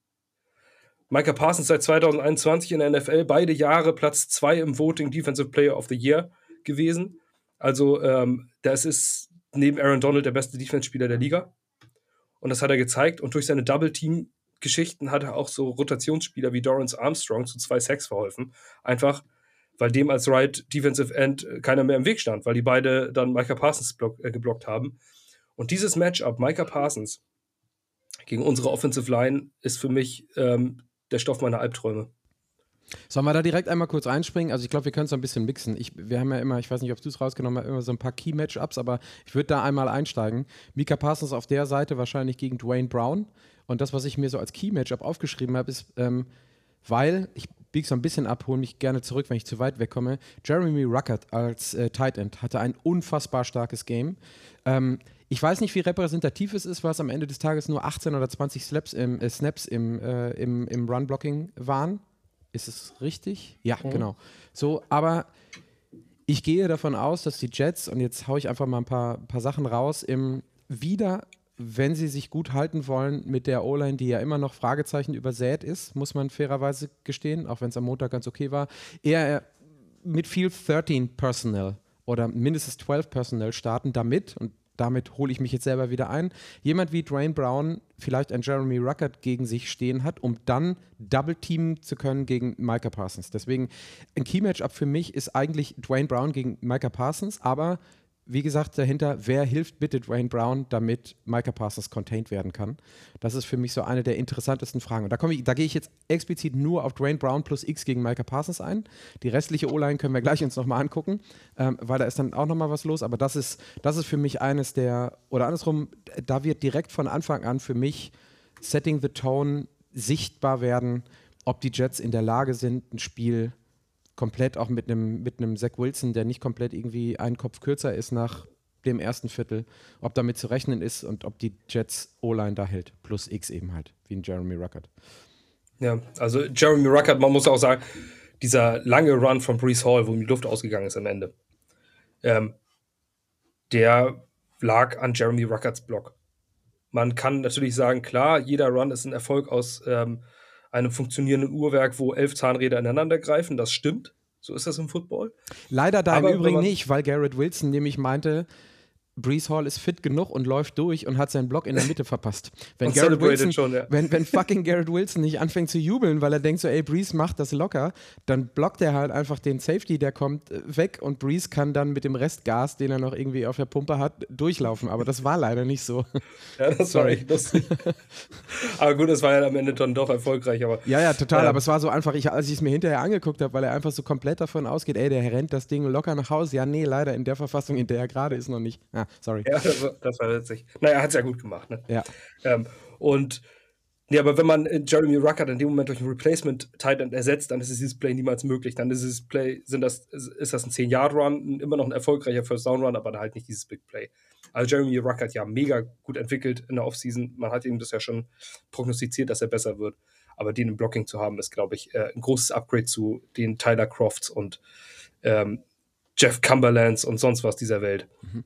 Micah Parsons seit 2021 in der NFL, beide Jahre Platz 2 im Voting Defensive Player of the Year gewesen. Also ähm, das ist neben Aaron Donald der beste Defense-Spieler der Liga. Und das hat er gezeigt. Und durch seine Double-Team-Geschichten hat er auch so Rotationsspieler wie Dorrance Armstrong zu zwei Sacks verholfen. Einfach, weil dem als Right Defensive End keiner mehr im Weg stand, weil die beide dann Micah Parsons block, äh, geblockt haben. Und dieses Matchup, Micah Parsons gegen unsere Offensive Line, ist für mich ähm, der Stoff meiner Albträume. Sollen wir da direkt einmal kurz einspringen? Also ich glaube, wir können es ein bisschen mixen. Ich, wir haben ja immer, ich weiß nicht, ob du es rausgenommen hast, immer so ein paar Key-Matchups, aber ich würde da einmal einsteigen. Mika Parsons auf der Seite wahrscheinlich gegen Dwayne Brown. Und das, was ich mir so als Key-Matchup aufgeschrieben habe, ist, ähm, weil, ich biege so ein bisschen ab, hole mich gerne zurück, wenn ich zu weit wegkomme. Jeremy Ruckert als äh, Tight End hatte ein unfassbar starkes Game. Ähm, ich weiß nicht, wie repräsentativ es ist, was am Ende des Tages nur 18 oder 20 Slaps im, äh, Snaps im, äh, im, im Run-Blocking waren. Ist es richtig? Ja, mhm. genau. So, aber ich gehe davon aus, dass die Jets, und jetzt haue ich einfach mal ein paar, paar Sachen raus, im wieder, wenn sie sich gut halten wollen mit der O-Line, die ja immer noch Fragezeichen übersät ist, muss man fairerweise gestehen, auch wenn es am Montag ganz okay war, eher mit viel 13 Personnel oder mindestens 12 Personnel starten, damit, und damit hole ich mich jetzt selber wieder ein, jemand wie Dwayne Brown vielleicht ein Jeremy Ruckert gegen sich stehen hat, um dann Double teamen zu können gegen Micah Parsons. Deswegen ein Key Matchup für mich ist eigentlich Dwayne Brown gegen Micah Parsons, aber wie gesagt, dahinter, wer hilft bitte Dwayne Brown, damit Micah Parsons contained werden kann? Das ist für mich so eine der interessantesten Fragen. Und da, ich, da gehe ich jetzt explizit nur auf Dwayne Brown plus X gegen Micah Parsons ein. Die restliche O-Line können wir gleich uns nochmal angucken, ähm, weil da ist dann auch nochmal was los. Aber das ist, das ist für mich eines der, oder andersrum, da wird direkt von Anfang an für mich Setting the Tone sichtbar werden, ob die Jets in der Lage sind, ein Spiel komplett auch mit einem mit Zach Wilson, der nicht komplett irgendwie einen Kopf kürzer ist nach dem ersten Viertel, ob damit zu rechnen ist und ob die Jets O-Line da hält, plus X eben halt, wie ein Jeremy Ruckert. Ja, also Jeremy Ruckert, man muss auch sagen, dieser lange Run von Brees Hall, wo ihm die Luft ausgegangen ist am Ende, ähm, der lag an Jeremy Ruckerts Block. Man kann natürlich sagen, klar, jeder Run ist ein Erfolg aus ähm, einem funktionierenden Uhrwerk, wo elf Zahnräder ineinander greifen. Das stimmt. So ist das im Football. Leider da Aber im Übrigen nicht, weil Garrett Wilson nämlich meinte, Brees Hall ist fit genug und läuft durch und hat seinen Block in der Mitte verpasst. Wenn, Garrett Wilson, schon, ja. wenn, wenn fucking Garrett Wilson nicht anfängt zu jubeln, weil er denkt so, ey, Brees macht das locker, dann blockt er halt einfach den Safety, der kommt äh, weg und Brees kann dann mit dem Rest Gas, den er noch irgendwie auf der Pumpe hat, durchlaufen. Aber das war leider nicht so. Ja, das Sorry. war echt lustig. aber gut, es war ja am Ende dann doch erfolgreich. Aber, ja, ja, total. Ähm, aber es war so einfach, ich, als ich es mir hinterher angeguckt habe, weil er einfach so komplett davon ausgeht, ey, der rennt das Ding locker nach Hause. Ja, nee, leider in der Verfassung, in der er gerade ist, noch nicht. Ja, sorry. Ja, das war, das war witzig. Naja, er hat es ja gut gemacht. Ne? Ja. Ähm, und Nee, aber wenn man äh, Jeremy Ruckert in dem Moment durch ein Replacement Titan ersetzt, dann ist dieses Play niemals möglich. Dann ist dieses Play, sind das, ist das ein 10-Yard-Run, immer noch ein erfolgreicher First-Down-Run, aber halt nicht dieses Big Play. Also Jeremy Ruckert ja mega gut entwickelt in der Offseason. Man hat ihm das ja schon prognostiziert, dass er besser wird. Aber den im Blocking zu haben, ist, glaube ich, äh, ein großes Upgrade zu den Tyler Crofts und ähm, Jeff Cumberlands und sonst was dieser Welt. Mhm.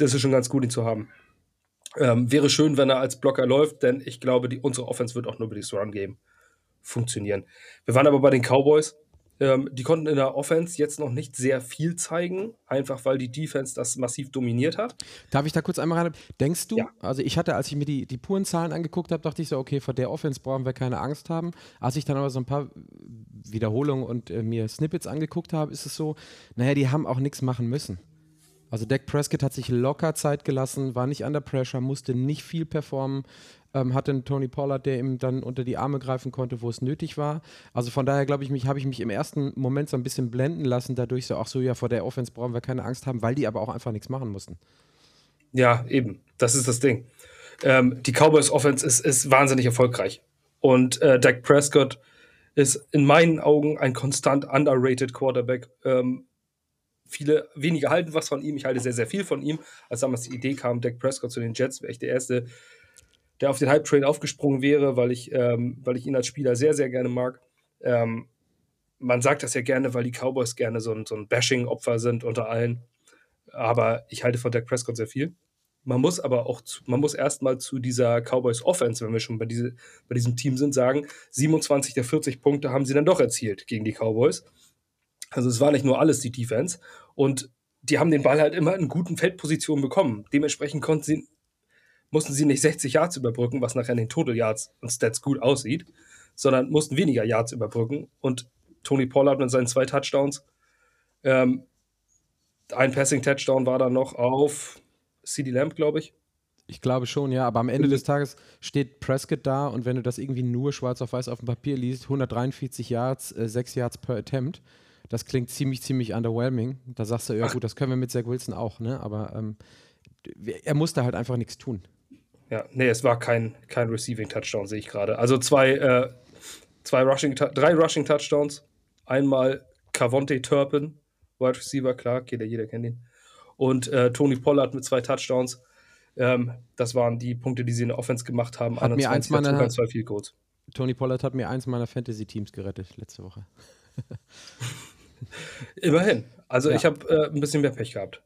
Das ist schon ganz gut, ihn zu haben. Ähm, wäre schön, wenn er als Blocker läuft, denn ich glaube, die, unsere Offense wird auch nur über dieses Run-Game funktionieren. Wir waren aber bei den Cowboys. Ähm, die konnten in der Offense jetzt noch nicht sehr viel zeigen, einfach weil die Defense das massiv dominiert hat. Darf ich da kurz einmal rein? Denkst du, ja. also ich hatte, als ich mir die, die puren Zahlen angeguckt habe, dachte ich so, okay, vor der Offense brauchen wir keine Angst haben. Als ich dann aber so ein paar Wiederholungen und äh, mir Snippets angeguckt habe, ist es so, naja, die haben auch nichts machen müssen. Also Dak Prescott hat sich locker Zeit gelassen, war nicht under pressure, musste nicht viel performen, ähm, hatte einen Tony Pollard, der ihm dann unter die Arme greifen konnte, wo es nötig war. Also von daher glaube ich mich, habe ich mich im ersten Moment so ein bisschen blenden lassen, dadurch so, ach so, ja, vor der Offense brauchen wir keine Angst haben, weil die aber auch einfach nichts machen mussten. Ja, eben, das ist das Ding. Ähm, die Cowboys Offense ist, ist wahnsinnig erfolgreich. Und äh, Dak Prescott ist in meinen Augen ein konstant underrated Quarterback. Ähm, viele wenige halten was von ihm. Ich halte sehr, sehr viel von ihm. Als damals die Idee kam, Dak Prescott zu den Jets, wäre ich der Erste, der auf den Hype-Train aufgesprungen wäre, weil ich, ähm, weil ich ihn als Spieler sehr, sehr gerne mag. Ähm, man sagt das ja gerne, weil die Cowboys gerne so ein, so ein Bashing-Opfer sind unter allen. Aber ich halte von Dak Prescott sehr viel. Man muss aber auch, zu, man muss erstmal zu dieser Cowboys Offense, wenn wir schon bei, diese, bei diesem Team sind, sagen, 27 der 40 Punkte haben sie dann doch erzielt gegen die Cowboys. Also es war nicht nur alles die Defense. Und die haben den Ball halt immer in guten Feldpositionen bekommen. Dementsprechend konnten sie, mussten sie nicht 60 Yards überbrücken, was nachher in den Total Yards und Stats gut aussieht, sondern mussten weniger Yards überbrücken. Und Tony Pollard mit seinen zwei Touchdowns, ähm, ein Passing-Touchdown war dann noch auf CD Lamb, glaube ich. Ich glaube schon, ja, aber am Ende des Tages steht Prescott da und wenn du das irgendwie nur schwarz auf weiß auf dem Papier liest, 143 Yards, äh, 6 Yards per Attempt, das klingt ziemlich, ziemlich underwhelming. Da sagst du, ja Ach. gut, das können wir mit Zach Wilson auch, ne? Aber ähm, er musste halt einfach nichts tun. Ja, nee, es war kein, kein Receiving Touchdown, sehe ich gerade. Also zwei, äh, zwei Rushing, drei Rushing Touchdowns. Einmal Cavonte Turpin, Wide Receiver, klar, jeder, jeder kennt ihn. Und äh, Tony Pollard mit zwei Touchdowns. Ähm, das waren die Punkte, die sie in der Offense gemacht haben. Hat mir eins meiner, zwei Field Goals. Tony Pollard hat mir eins meiner Fantasy-Teams gerettet letzte Woche. Immerhin. Also ja. ich habe äh, ein bisschen mehr Pech gehabt.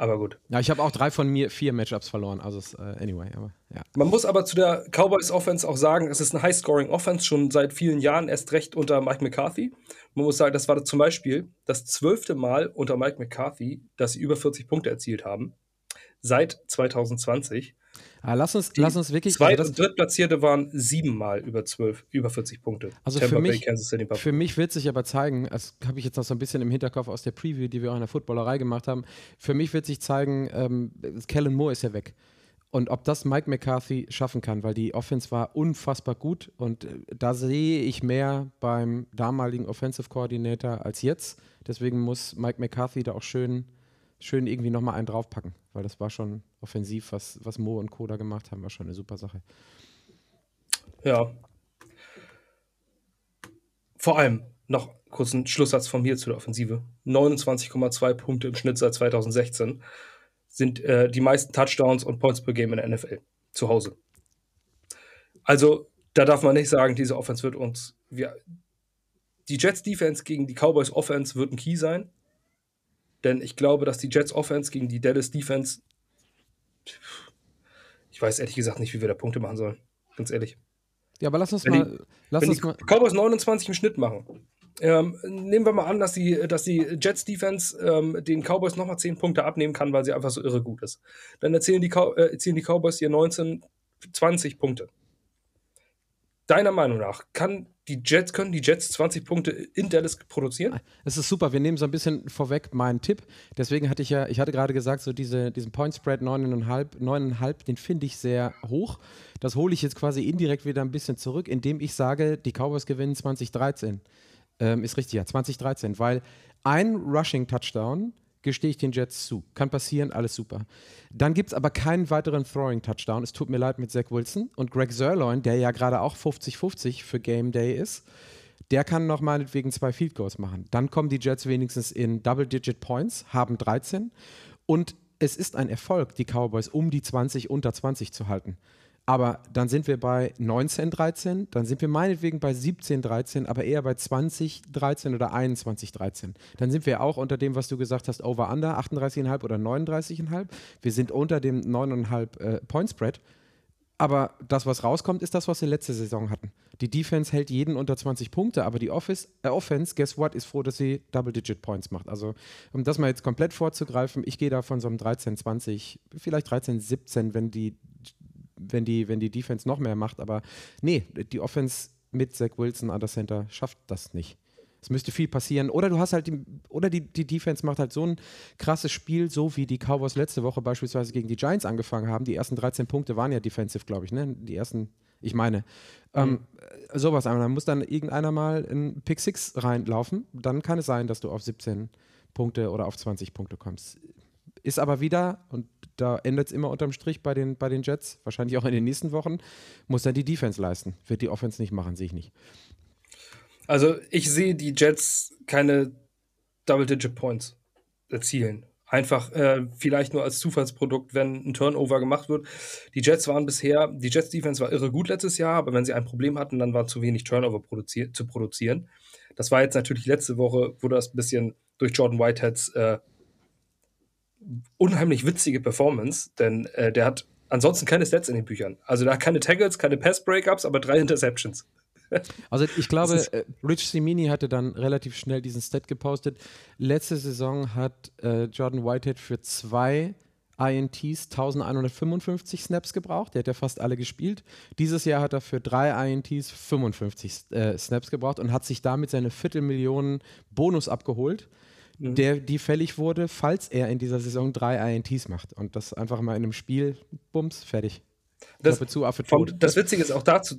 Aber gut. Ja, ich habe auch drei von mir vier Matchups verloren. Also uh, anyway, aber ja. Man muss aber zu der Cowboys Offense auch sagen, es ist eine High-Scoring Offense schon seit vielen Jahren, erst recht unter Mike McCarthy. Man muss sagen, das war zum Beispiel das zwölfte Mal unter Mike McCarthy, dass sie über 40 Punkte erzielt haben. Seit 2020. Ah, lass, uns, lass uns wirklich. Zweit- also und Drittplatzierte waren siebenmal über 12, über 40 Punkte. Also Tampa für mich, Bay, für mich wird sich aber zeigen, das habe ich jetzt noch so ein bisschen im Hinterkopf aus der Preview, die wir auch in der Footballerei gemacht haben. Für mich wird sich zeigen, ähm, Kellen Moore ist ja weg. Und ob das Mike McCarthy schaffen kann, weil die Offense war unfassbar gut und äh, da sehe ich mehr beim damaligen Offensive Coordinator als jetzt. Deswegen muss Mike McCarthy da auch schön schön irgendwie nochmal einen draufpacken, weil das war schon offensiv, was, was Mo und Co. da gemacht haben, war schon eine super Sache. Ja. Vor allem noch kurz ein Schlusssatz von mir zu der Offensive. 29,2 Punkte im Schnitt seit 2016 sind äh, die meisten Touchdowns und Points per Game in der NFL zu Hause. Also, da darf man nicht sagen, diese Offense wird uns. Wir, die Jets Defense gegen die Cowboys Offense wird ein Key sein. Denn ich glaube, dass die Jets Offense gegen die Dallas Defense. Ich weiß ehrlich gesagt nicht, wie wir da Punkte machen sollen. Ganz ehrlich. Ja, aber lass uns wenn mal. Die, lass uns mal. Cowboys 29 im Schnitt machen. Ähm, nehmen wir mal an, dass die, dass die Jets Defense ähm, den Cowboys nochmal 10 Punkte abnehmen kann, weil sie einfach so irre gut ist. Dann erzählen die, Cow äh, erzählen die Cowboys hier 19, 20 Punkte. Deiner Meinung nach, kann die Jets, können die Jets 20 Punkte in Dallas produzieren? Es ist super. Wir nehmen so ein bisschen vorweg meinen Tipp. Deswegen hatte ich ja, ich hatte gerade gesagt, so diese, diesen Point Spread 9,5, 9,5, den finde ich sehr hoch. Das hole ich jetzt quasi indirekt wieder ein bisschen zurück, indem ich sage, die Cowboys gewinnen 2013. Ähm, ist richtig, ja, 2013, weil ein Rushing Touchdown gestehe ich den Jets zu. Kann passieren, alles super. Dann gibt es aber keinen weiteren Throwing-Touchdown. Es tut mir leid mit Zach Wilson und Greg Sirloin, der ja gerade auch 50-50 für Game Day ist. Der kann noch meinetwegen zwei Field Goals machen. Dann kommen die Jets wenigstens in Double-Digit Points, haben 13. Und es ist ein Erfolg, die Cowboys um die 20 unter 20 zu halten. Aber dann sind wir bei 19, 13, dann sind wir meinetwegen bei 17, 13, aber eher bei 20, 13 oder 21, 13. Dann sind wir auch unter dem, was du gesagt hast, over-under, 38,5 oder 39,5. Wir sind unter dem 9,5 äh, Point Spread. Aber das, was rauskommt, ist das, was wir letzte Saison hatten. Die Defense hält jeden unter 20 Punkte, aber die Office, äh, Offense, guess what, ist froh, dass sie Double-Digit Points macht. Also, um das mal jetzt komplett vorzugreifen, ich gehe da von so einem 13, 20, vielleicht 13, 17, wenn die wenn die, wenn die Defense noch mehr macht. Aber nee, die Offense mit Zach Wilson an der Center schafft das nicht. Es müsste viel passieren. Oder du hast halt die, oder die, die Defense macht halt so ein krasses Spiel, so wie die Cowboys letzte Woche beispielsweise gegen die Giants angefangen haben. Die ersten 13 Punkte waren ja defensive, glaube ich, ne? Die ersten, ich meine. Mhm. Ähm, sowas einmal. Da muss dann irgendeiner mal in Pick 6 reinlaufen. Dann kann es sein, dass du auf 17 Punkte oder auf 20 Punkte kommst. Ist aber wieder, und da endet es immer unterm Strich bei den, bei den Jets, wahrscheinlich auch in den nächsten Wochen, muss dann die Defense leisten. Wird die Offense nicht machen, sehe ich nicht. Also ich sehe die Jets keine Double-Digit Points erzielen. Einfach äh, vielleicht nur als Zufallsprodukt, wenn ein Turnover gemacht wird. Die Jets waren bisher, die Jets Defense war irre gut letztes Jahr, aber wenn sie ein Problem hatten, dann war zu wenig Turnover produzier zu produzieren. Das war jetzt natürlich letzte Woche, wurde das ein bisschen durch Jordan Whiteheads äh, unheimlich witzige Performance, denn äh, der hat ansonsten keine Stats in den Büchern. Also da keine Tackles, keine Pass-Breakups, aber drei Interceptions. Also ich glaube, äh, Rich Simini hatte dann relativ schnell diesen Stat gepostet. Letzte Saison hat äh, Jordan Whitehead für zwei INTs 1155 Snaps gebraucht. Der hat ja fast alle gespielt. Dieses Jahr hat er für drei INTs 55 äh, Snaps gebraucht und hat sich damit seine Viertelmillionen Bonus abgeholt mhm. der, die fällig wurde, falls er in dieser Saison drei INTs macht. Und das einfach mal in einem Spiel, bums, fertig. Das, zu, Affe, tot. das Witzige ist auch dazu,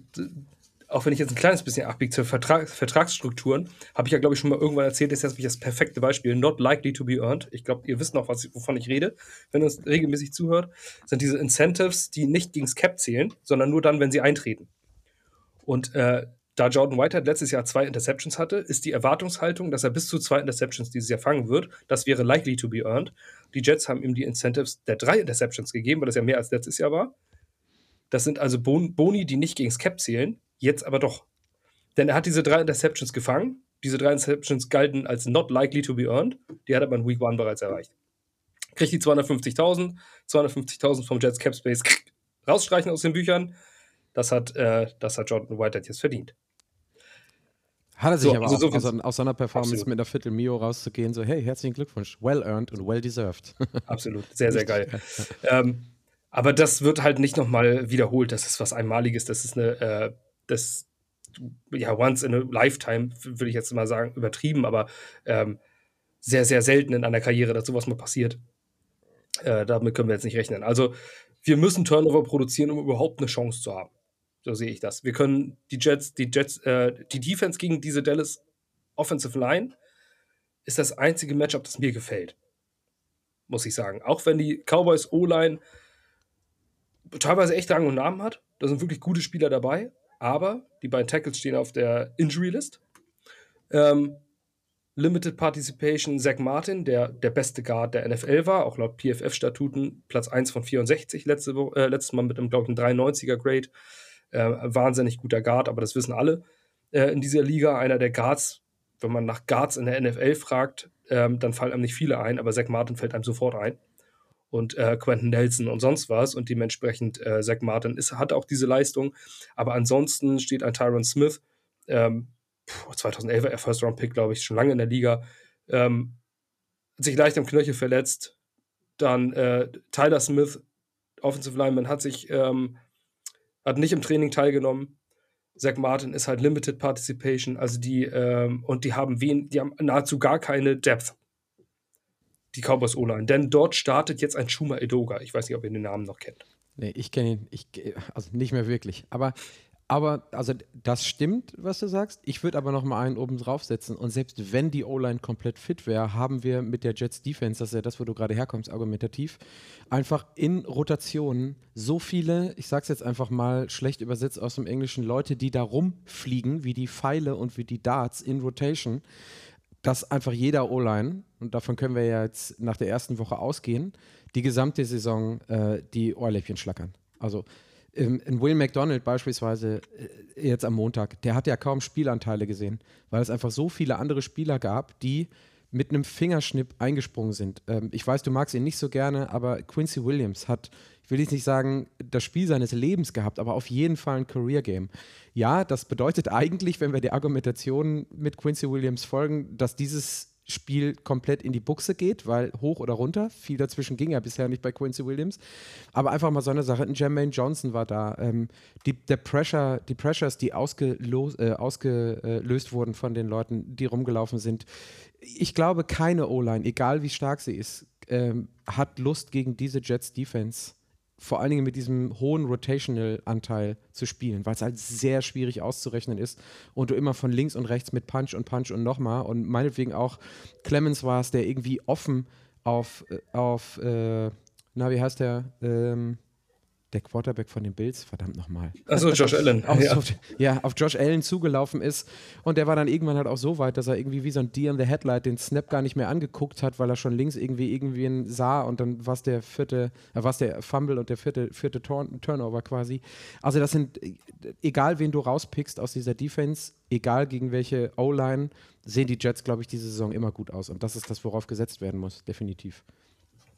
auch wenn ich jetzt ein kleines bisschen abbiege zu Vertrag, Vertragsstrukturen, habe ich ja, glaube ich, schon mal irgendwann erzählt, ist jetzt das perfekte Beispiel. Not likely to be earned. Ich glaube, ihr wisst noch, was, wovon ich rede, wenn ihr uns regelmäßig zuhört, sind diese Incentives, die nicht gegens Cap zählen, sondern nur dann, wenn sie eintreten. Und äh, da Jordan Whitehead letztes Jahr zwei Interceptions hatte, ist die Erwartungshaltung, dass er bis zu zwei Interceptions dieses Jahr fangen wird. Das wäre likely to be earned. Die Jets haben ihm die Incentives der drei Interceptions gegeben, weil das ja mehr als letztes Jahr war. Das sind also Boni, die nicht gegen das Cap zählen, jetzt aber doch. Denn er hat diese drei Interceptions gefangen. Diese drei Interceptions galten als not likely to be earned. Die hat er beim Week 1 bereits erreicht. Kriegt die 250.000, 250.000 vom Jets Cap Space rausstreichen aus den Büchern. Das hat, äh, das hat Jordan Whitehead jetzt verdient. Hat er sich so, aber also so aus, aus, so einer Performance absolut. mit einer Viertel Mio rauszugehen, so hey, herzlichen Glückwunsch, well earned und well deserved. Absolut, sehr, sehr geil. ähm, aber das wird halt nicht nochmal wiederholt. Das ist was Einmaliges. Das ist eine, äh, das, ja, once in a lifetime, würde ich jetzt mal sagen, übertrieben, aber ähm, sehr, sehr selten in einer Karriere, dass sowas mal passiert. Äh, damit können wir jetzt nicht rechnen. Also, wir müssen Turnover produzieren, um überhaupt eine Chance zu haben. So sehe ich das. Wir können die Jets, die Jets, äh, die Defense gegen diese Dallas Offensive Line ist das einzige Matchup, das mir gefällt. Muss ich sagen. Auch wenn die Cowboys O-Line teilweise echt Rang und Namen hat. Da sind wirklich gute Spieler dabei. Aber die beiden Tackles stehen auf der Injury List. Ähm, Limited Participation Zach Martin, der der beste Guard der NFL war, auch laut PFF-Statuten, Platz 1 von 64 letzte, äh, letztes Mal mit einem, glaube ich, einem 93er Grade. Äh, wahnsinnig guter Guard, aber das wissen alle äh, in dieser Liga. Einer der Guards, wenn man nach Guards in der NFL fragt, ähm, dann fallen einem nicht viele ein, aber Zach Martin fällt einem sofort ein. Und äh, Quentin Nelson und sonst was. Und dementsprechend äh, Zach Martin ist, hat auch diese Leistung. Aber ansonsten steht ein Tyron Smith, ähm, 2011 er First Round Pick, glaube ich, schon lange in der Liga, ähm, hat sich leicht am Knöchel verletzt. Dann äh, Tyler Smith, Offensive Lineman, hat sich ähm, hat nicht im Training teilgenommen. Zach Martin ist halt Limited Participation, also die, ähm, und die haben wen, die haben nahezu gar keine Depth. Die Cowboys O-Line. Denn dort startet jetzt ein Schuma Edoga. Ich weiß nicht, ob ihr den Namen noch kennt. Nee, ich kenne ihn, ich, also nicht mehr wirklich. Aber Aber, also, das stimmt, was du sagst. Ich würde aber noch mal einen oben draufsetzen. Und selbst wenn die O-Line komplett fit wäre, haben wir mit der Jets Defense, das ist ja das, wo du gerade herkommst, argumentativ, einfach in Rotationen so viele, ich sag's jetzt einfach mal schlecht übersetzt aus dem Englischen, Leute, die da rumfliegen, wie die Pfeile und wie die Darts in Rotation, dass einfach jeder O-Line, und davon können wir ja jetzt nach der ersten Woche ausgehen, die gesamte Saison äh, die Ohrläppchen schlackern. Also, ähm, in Will McDonald beispielsweise äh, jetzt am Montag, der hat ja kaum Spielanteile gesehen, weil es einfach so viele andere Spieler gab, die mit einem Fingerschnipp eingesprungen sind. Ähm, ich weiß, du magst ihn nicht so gerne, aber Quincy Williams hat, ich will jetzt nicht sagen, das Spiel seines Lebens gehabt, aber auf jeden Fall ein Career Game. Ja, das bedeutet eigentlich, wenn wir der Argumentation mit Quincy Williams folgen, dass dieses Spiel komplett in die Buchse geht, weil hoch oder runter, viel dazwischen ging ja bisher nicht bei Quincy Williams. Aber einfach mal so eine Sache. Ein Jermaine Johnson war da. Ähm, die, der Pressure, die Pressures, die ausgelos, äh, ausgelöst wurden von den Leuten, die rumgelaufen sind. Ich glaube, keine O-Line, egal wie stark sie ist, ähm, hat Lust gegen diese Jets Defense vor allen Dingen mit diesem hohen Rotational-Anteil zu spielen, weil es halt sehr schwierig auszurechnen ist und du immer von links und rechts mit Punch und Punch und nochmal und meinetwegen auch Clemens war es, der irgendwie offen auf, äh, auf äh, na, wie heißt der? Ähm, der Quarterback von den Bills, verdammt nochmal. Achso, Josh Allen. auf, ja. Auf, ja, auf Josh Allen zugelaufen ist. Und der war dann irgendwann halt auch so weit, dass er irgendwie wie so ein Deer in the Headlight den Snap gar nicht mehr angeguckt hat, weil er schon links irgendwie irgendwie sah und dann war es der vierte, äh, war der Fumble und der vierte, vierte Turn Turnover quasi. Also das sind, egal wen du rauspickst aus dieser Defense, egal gegen welche O-Line, sehen die Jets, glaube ich, diese Saison immer gut aus. Und das ist das, worauf gesetzt werden muss, definitiv.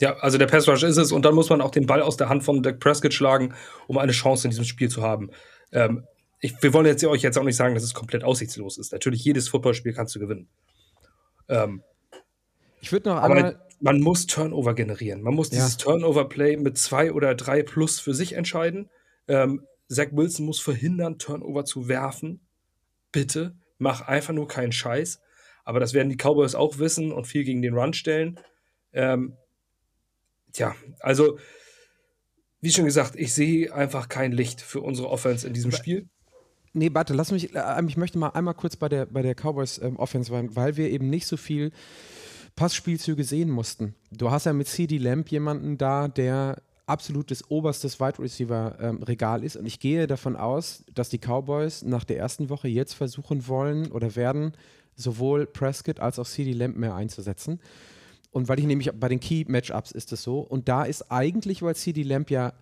Ja, also der Pass Rush ist es und dann muss man auch den Ball aus der Hand von Dak Prescott schlagen, um eine Chance in diesem Spiel zu haben. Ähm, ich, wir wollen jetzt euch jetzt auch nicht sagen, dass es komplett aussichtslos ist. Natürlich, jedes Footballspiel kannst du gewinnen. Ähm, ich würde noch einmal. Man muss Turnover generieren. Man muss ja. dieses Turnover-Play mit zwei oder drei plus für sich entscheiden. Ähm, Zach Wilson muss verhindern, Turnover zu werfen. Bitte, mach einfach nur keinen Scheiß. Aber das werden die Cowboys auch wissen und viel gegen den Run stellen. Ähm, Tja, also wie schon gesagt, ich sehe einfach kein Licht für unsere Offense in diesem Spiel. Nee, warte, lass mich, äh, ich möchte mal einmal kurz bei der, bei der Cowboys ähm, Offense sein, weil wir eben nicht so viel Passspielzüge sehen mussten. Du hast ja mit CD Lamp jemanden da, der absolutes oberstes Wide Receiver ähm, Regal ist und ich gehe davon aus, dass die Cowboys nach der ersten Woche jetzt versuchen wollen oder werden, sowohl Prescott als auch CD Lamp mehr einzusetzen. Und weil ich nämlich bei den Key-Matchups ist es so. Und da ist eigentlich, weil CD Lamp ja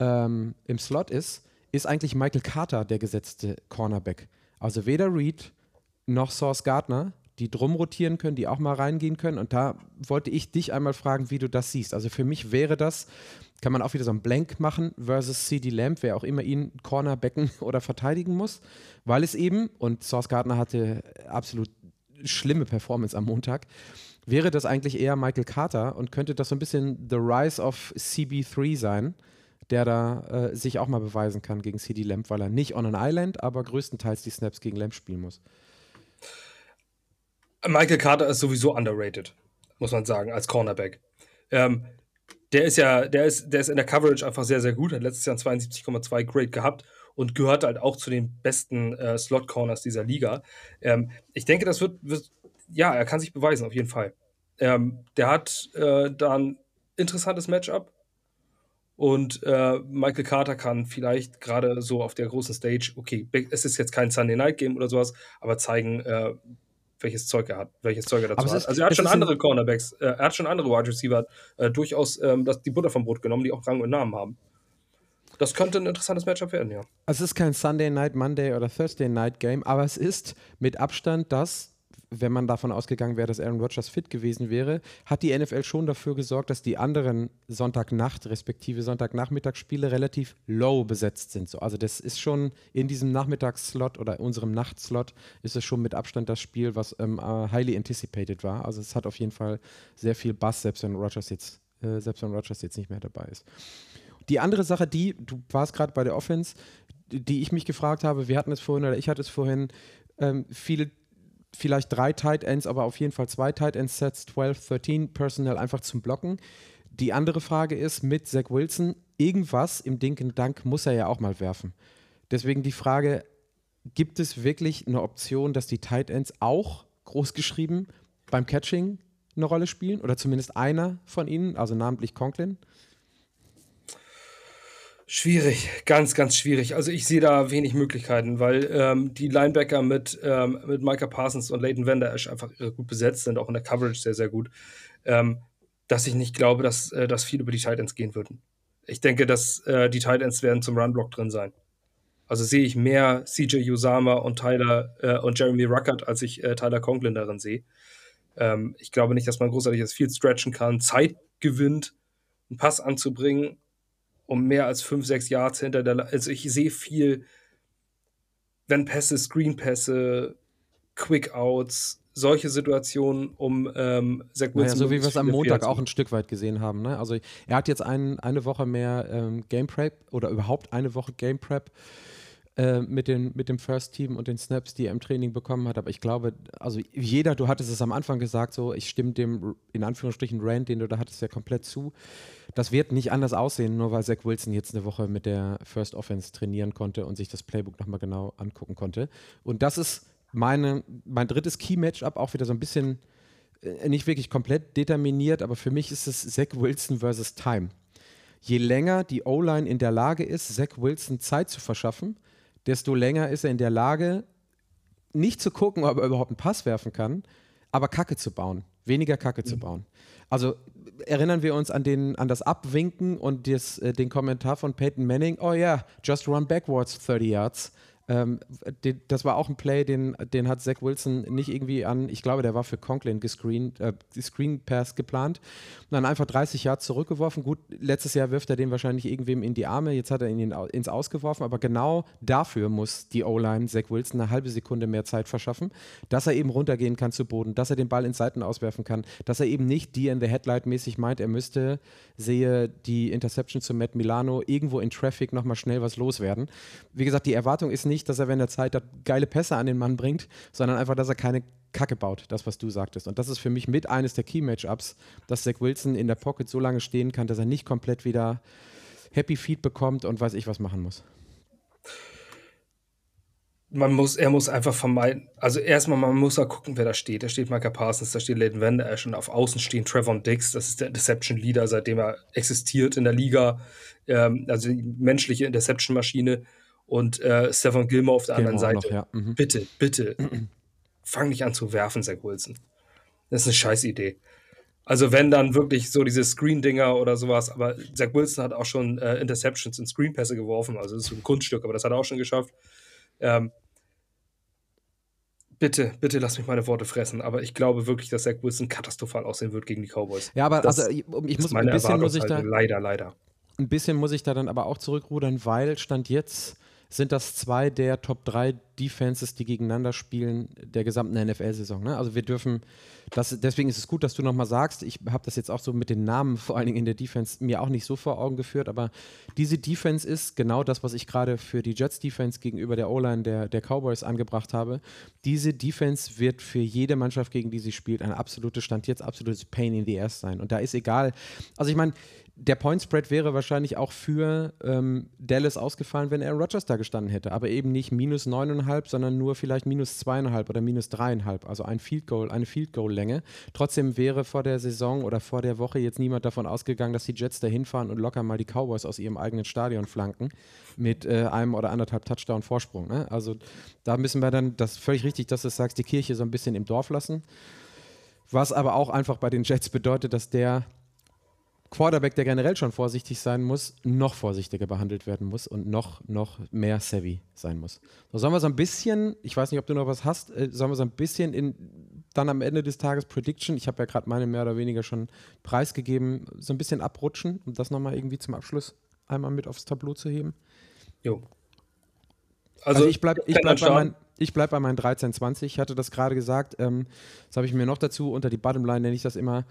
ähm, im Slot ist, ist eigentlich Michael Carter der gesetzte Cornerback. Also weder Reed noch Source Gardner, die drum rotieren können, die auch mal reingehen können. Und da wollte ich dich einmal fragen, wie du das siehst. Also für mich wäre das, kann man auch wieder so ein Blank machen versus CD Lamp, wer auch immer ihn Cornerbacken oder verteidigen muss, weil es eben, und Source Gardner hatte absolut schlimme Performance am Montag, wäre das eigentlich eher Michael Carter und könnte das so ein bisschen The Rise of CB3 sein, der da äh, sich auch mal beweisen kann gegen CD Lamp, weil er nicht on an Island, aber größtenteils die Snaps gegen Lamp spielen muss. Michael Carter ist sowieso underrated, muss man sagen, als Cornerback. Ähm, der ist ja, der ist, der ist in der Coverage einfach sehr, sehr gut, hat letztes Jahr 72,2 Grade gehabt und gehört halt auch zu den besten äh, Slot-Corners dieser Liga. Ähm, ich denke, das wird, wird ja, er kann sich beweisen, auf jeden Fall. Ähm, der hat äh, dann interessantes Matchup. Und äh, Michael Carter kann vielleicht gerade so auf der großen Stage, okay, es ist jetzt kein Sunday Night Game oder sowas, aber zeigen, äh, welches Zeug er hat, welches Zeug er dazu aber hat. also er hat schon andere Cornerbacks, äh, er hat schon andere Wide Receiver äh, durchaus ähm, das, die Butter vom Brot genommen, die auch Rang und Namen haben. Das könnte ein interessantes Matchup werden, ja. Es ist kein Sunday Night, Monday oder Thursday Night Game, aber es ist mit Abstand das wenn man davon ausgegangen wäre, dass Aaron Rodgers fit gewesen wäre, hat die NFL schon dafür gesorgt, dass die anderen Sonntagnacht respektive Sonntagnachmittagsspiele relativ low besetzt sind. So, also das ist schon in diesem Nachmittagsslot oder unserem Nachtslot ist es schon mit Abstand das Spiel, was ähm, uh, highly anticipated war. Also es hat auf jeden Fall sehr viel Bass, selbst wenn Rodgers jetzt, äh, selbst wenn Rodgers jetzt nicht mehr dabei ist. Die andere Sache, die, du warst gerade bei der Offense, die ich mich gefragt habe, wir hatten es vorhin oder ich hatte es vorhin, ähm, viele vielleicht drei Tight Ends, aber auf jeden Fall zwei Tight End Sets, 12, 13 Personal einfach zum Blocken. Die andere Frage ist mit Zach Wilson, irgendwas im Dinken Dank muss er ja auch mal werfen. Deswegen die Frage, gibt es wirklich eine Option, dass die Tight Ends auch großgeschrieben beim Catching eine Rolle spielen? Oder zumindest einer von ihnen, also namentlich Conklin? Schwierig, ganz, ganz schwierig. Also ich sehe da wenig Möglichkeiten, weil ähm, die Linebacker mit, ähm, mit Micah Parsons und Leighton Vander Esch einfach gut besetzt sind, auch in der Coverage sehr, sehr gut, ähm, dass ich nicht glaube, dass, äh, dass viel über die Titans gehen würden. Ich denke, dass äh, die Titans werden zum Runblock drin sein. Also sehe ich mehr CJ Usama und Tyler äh, und Jeremy Ruckert, als ich äh, Tyler Conklin darin sehe. Ähm, ich glaube nicht, dass man großartig das Field stretchen kann, Zeit gewinnt, einen Pass anzubringen, um mehr als fünf, sechs Yards hinter der. Also ich sehe viel, wenn Pässe, Screen-Pässe, Quick-Outs, solche Situationen, um ähm, Zach Wilson. Naja, so wie wir es am Montag auch ein Stück weit gesehen haben. Ne? Also er hat jetzt ein, eine Woche mehr ähm, Game Prep oder überhaupt eine Woche Game Prep äh, mit, den, mit dem First Team und den Snaps, die er im Training bekommen hat. Aber ich glaube, also jeder, du hattest es am Anfang gesagt, so, ich stimme dem in Anführungsstrichen Rand, den du da hattest, ja komplett zu. Das wird nicht anders aussehen, nur weil Zach Wilson jetzt eine Woche mit der First Offense trainieren konnte und sich das Playbook nochmal genau angucken konnte. Und das ist meine, mein drittes Key-Matchup, auch wieder so ein bisschen äh, nicht wirklich komplett determiniert, aber für mich ist es Zach Wilson versus Time. Je länger die O-Line in der Lage ist, Zach Wilson Zeit zu verschaffen, desto länger ist er in der Lage, nicht zu gucken, ob er überhaupt einen Pass werfen kann, aber Kacke zu bauen, weniger Kacke mhm. zu bauen. Also erinnern wir uns an, den, an das Abwinken und des, äh, den Kommentar von Peyton Manning, oh ja, yeah, just run backwards 30 yards. Ähm, das war auch ein Play, den, den hat Zach Wilson nicht irgendwie an, ich glaube, der war für Conklin gescreened, äh, Screen Pass geplant und dann einfach 30 Yards zurückgeworfen. Gut, letztes Jahr wirft er den wahrscheinlich irgendwem in die Arme, jetzt hat er ihn ins Ausgeworfen, aber genau dafür muss die O-Line Zach Wilson eine halbe Sekunde mehr Zeit verschaffen, dass er eben runtergehen kann zu Boden, dass er den Ball in Seiten auswerfen kann, dass er eben nicht die in the Headlight mäßig meint, er müsste, sehe die Interception zu Matt Milano, irgendwo in Traffic nochmal schnell was loswerden. Wie gesagt, die Erwartung ist nicht, nicht, dass er, wenn er Zeit hat, geile Pässe an den Mann bringt, sondern einfach, dass er keine Kacke baut, das, was du sagtest. Und das ist für mich mit eines der Key-Matchups, dass Zach Wilson in der Pocket so lange stehen kann, dass er nicht komplett wieder Happy Feed bekommt und weiß ich was machen muss. Man muss, er muss einfach vermeiden, also erstmal, man muss da gucken, wer da steht. Da steht Micah Parsons, da steht Leighton Vander Esch und auf Außen stehen Trevor Dix, das ist der Interception-Leader, seitdem er existiert in der Liga, ähm, also die menschliche Interception-Maschine und äh, Stefan Gilmer auf der Gilmore anderen Seite. Noch, ja. mhm. Bitte, bitte, fang nicht an zu werfen, Zach Wilson. Das ist eine scheiß Idee. Also wenn dann wirklich so diese Screen-Dinger oder sowas, aber Zach Wilson hat auch schon äh, Interceptions und Screenpässe geworfen, also das ist ein Kunststück, aber das hat er auch schon geschafft. Ähm, bitte, bitte lass mich meine Worte fressen, aber ich glaube wirklich, dass Zach Wilson katastrophal aussehen wird gegen die Cowboys. Ja, aber das also ich, ich muss ein bisschen muss ich da leider, leider. Ein bisschen muss ich da dann aber auch zurückrudern, weil stand jetzt sind das zwei der Top 3 Defenses, die gegeneinander spielen der gesamten NFL-Saison. Ne? Also wir dürfen, das, deswegen ist es gut, dass du nochmal sagst, ich habe das jetzt auch so mit den Namen vor allen Dingen in der Defense mir auch nicht so vor Augen geführt, aber diese Defense ist genau das, was ich gerade für die Jets-Defense gegenüber der O-Line der, der Cowboys angebracht habe. Diese Defense wird für jede Mannschaft, gegen die sie spielt, ein absolutes Stand jetzt, absolutes Pain in the Ass sein. Und da ist egal, also ich meine, der Point Spread wäre wahrscheinlich auch für ähm, Dallas ausgefallen, wenn Aaron Rodgers da gestanden hätte, aber eben nicht minus 9,5, sondern nur vielleicht minus 2,5 oder minus 3,5, also ein Field Goal, eine Field Goal Länge. Trotzdem wäre vor der Saison oder vor der Woche jetzt niemand davon ausgegangen, dass die Jets da hinfahren und locker mal die Cowboys aus ihrem eigenen Stadion flanken mit äh, einem oder anderthalb Touchdown Vorsprung. Ne? Also da müssen wir dann, das ist völlig richtig, dass du sagst, die Kirche so ein bisschen im Dorf lassen. Was aber auch einfach bei den Jets bedeutet, dass der Quarterback, der generell schon vorsichtig sein muss, noch vorsichtiger behandelt werden muss und noch, noch mehr savvy sein muss. So, sollen wir so ein bisschen, ich weiß nicht, ob du noch was hast, äh, sollen wir so ein bisschen in dann am Ende des Tages Prediction, ich habe ja gerade meine mehr oder weniger schon preisgegeben, so ein bisschen abrutschen, um das nochmal irgendwie zum Abschluss einmal mit aufs Tableau zu heben? Jo. Also, also ich bleibe ich bleib bei, mein, bleib bei meinen 13,20. Ich hatte das gerade gesagt. Ähm, das habe ich mir noch dazu. Unter die Bottomline nenne ich das immer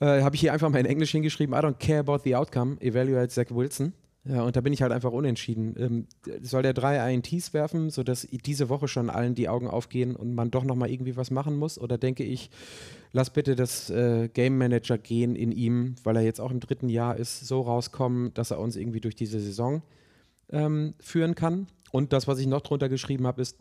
äh, habe ich hier einfach mal in Englisch hingeschrieben, I don't care about the outcome, evaluate Zach Wilson. Ja, und da bin ich halt einfach unentschieden. Ähm, soll der drei INTs werfen, sodass diese Woche schon allen die Augen aufgehen und man doch nochmal irgendwie was machen muss? Oder denke ich, lass bitte das äh, Game Manager gehen in ihm, weil er jetzt auch im dritten Jahr ist, so rauskommen, dass er uns irgendwie durch diese Saison ähm, führen kann? und das, was ich noch drunter geschrieben habe, ist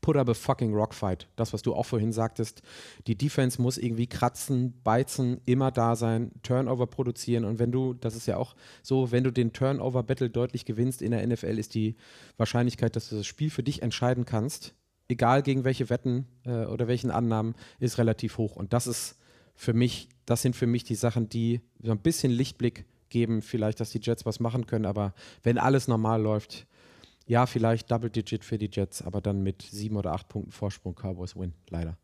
put up a fucking rock fight. Das, was du auch vorhin sagtest. Die Defense muss irgendwie kratzen, beizen, immer da sein, Turnover produzieren. Und wenn du, das ist ja auch so, wenn du den Turnover-Battle deutlich gewinnst in der NFL, ist die Wahrscheinlichkeit, dass du das Spiel für dich entscheiden kannst, egal gegen welche Wetten äh, oder welchen Annahmen, ist relativ hoch. Und das ist für mich, das sind für mich die Sachen, die so ein bisschen Lichtblick geben, vielleicht, dass die Jets was machen können. Aber wenn alles normal läuft, ja, vielleicht Double Digit für die Jets, aber dann mit sieben oder acht Punkten Vorsprung Cowboys win, leider.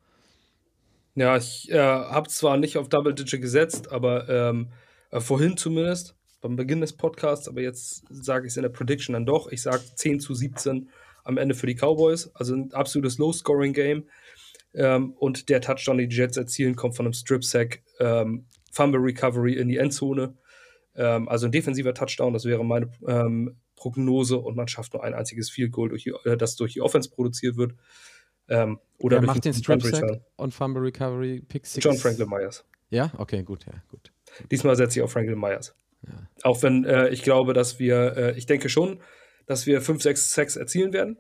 Ja, ich äh, habe zwar nicht auf Double Digit gesetzt, aber ähm, äh, vorhin zumindest, beim Beginn des Podcasts, aber jetzt sage ich es in der Prediction dann doch. Ich sage 10 zu 17 am Ende für die Cowboys, also ein absolutes Low-Scoring-Game. Ähm, und der Touchdown, den die Jets erzielen, kommt von einem Strip-Sack, ähm, Fumble Recovery in die Endzone. Ähm, also ein defensiver Touchdown, das wäre meine ähm, Prognose und man schafft nur ein einziges Field Goal, durch die, äh, das durch die Offense produziert wird. Ähm, oder Wer macht den Strip Sack und Fumble Recovery Pick Six? John Franklin Myers. Ja, okay, gut, ja, gut. Diesmal setze ich auf Franklin Myers. Ja. Auch wenn äh, ich glaube, dass wir, äh, ich denke schon, dass wir 5, 6 Sacks erzielen werden.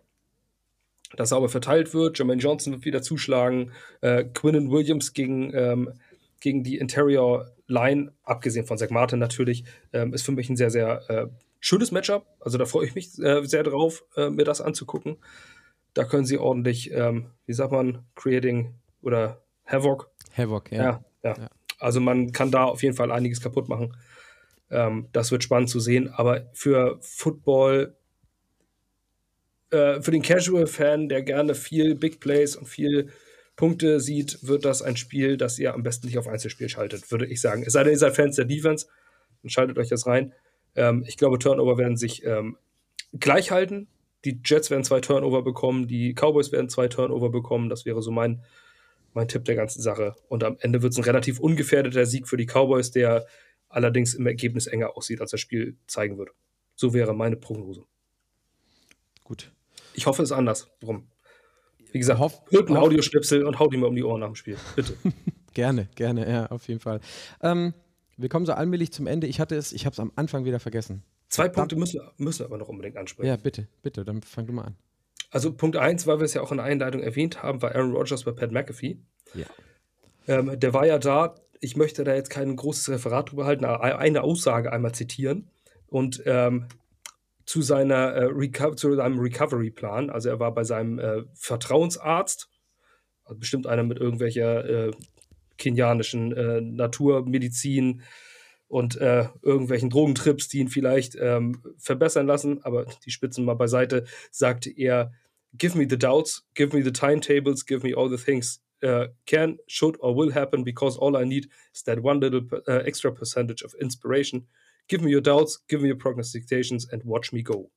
Dass sauber verteilt wird. Jermaine Johnson wird wieder zuschlagen. Äh, Quinnen Williams gegen, ähm, gegen die Interior Line, abgesehen von Zach Martin natürlich, ähm, ist für mich ein sehr, sehr äh, schönes Matchup. Also da freue ich mich äh, sehr drauf, äh, mir das anzugucken. Da können sie ordentlich, ähm, wie sagt man, Creating oder Havoc. Havoc, ja. Ja, ja. ja. Also man kann da auf jeden Fall einiges kaputt machen. Ähm, das wird spannend zu sehen. Aber für Football, äh, für den Casual-Fan, der gerne viel Big Plays und viel Punkte sieht, wird das ein Spiel, das ihr am besten nicht auf Einzelspiel schaltet, würde ich sagen. Es sei denn, ihr seid Fans der Defense, dann schaltet euch das rein. Ähm, ich glaube, Turnover werden sich ähm, gleich halten. Die Jets werden zwei Turnover bekommen, die Cowboys werden zwei Turnover bekommen. Das wäre so mein, mein Tipp der ganzen Sache. Und am Ende wird es ein relativ ungefährdeter Sieg für die Cowboys, der allerdings im Ergebnis enger aussieht, als das Spiel zeigen wird. So wäre meine Prognose. Gut. Ich hoffe, es ist anders. Warum? Wie gesagt, hoff, hört einen Audioschnipsel und haut ihm mal um die Ohren nach dem Spiel. Bitte. gerne, gerne, ja, auf jeden Fall. Ähm, wir kommen so allmählich zum Ende. Ich hatte es, ich habe es am Anfang wieder vergessen. Zwei Punkte müssen, müssen wir aber noch unbedingt ansprechen. Ja, bitte, bitte, dann fang du mal an. Also Punkt 1, weil wir es ja auch in der Einleitung erwähnt haben, war Aaron Rodgers bei Pat McAfee. Ja. Ähm, der war ja da. Ich möchte da jetzt kein großes Referat drüber halten, aber eine Aussage einmal zitieren. Und ähm, zu, seiner, äh, zu seinem Recovery-Plan, also er war bei seinem äh, Vertrauensarzt, also bestimmt einer mit irgendwelcher äh, kenianischen äh, Naturmedizin und äh, irgendwelchen Drogentrips, die ihn vielleicht ähm, verbessern lassen, aber die Spitzen mal beiseite, sagte er, give me the doubts, give me the timetables, give me all the things uh, can, should or will happen because all I need is that one little uh, extra percentage of inspiration. Give me your doubts, give me your prognostications and watch me go.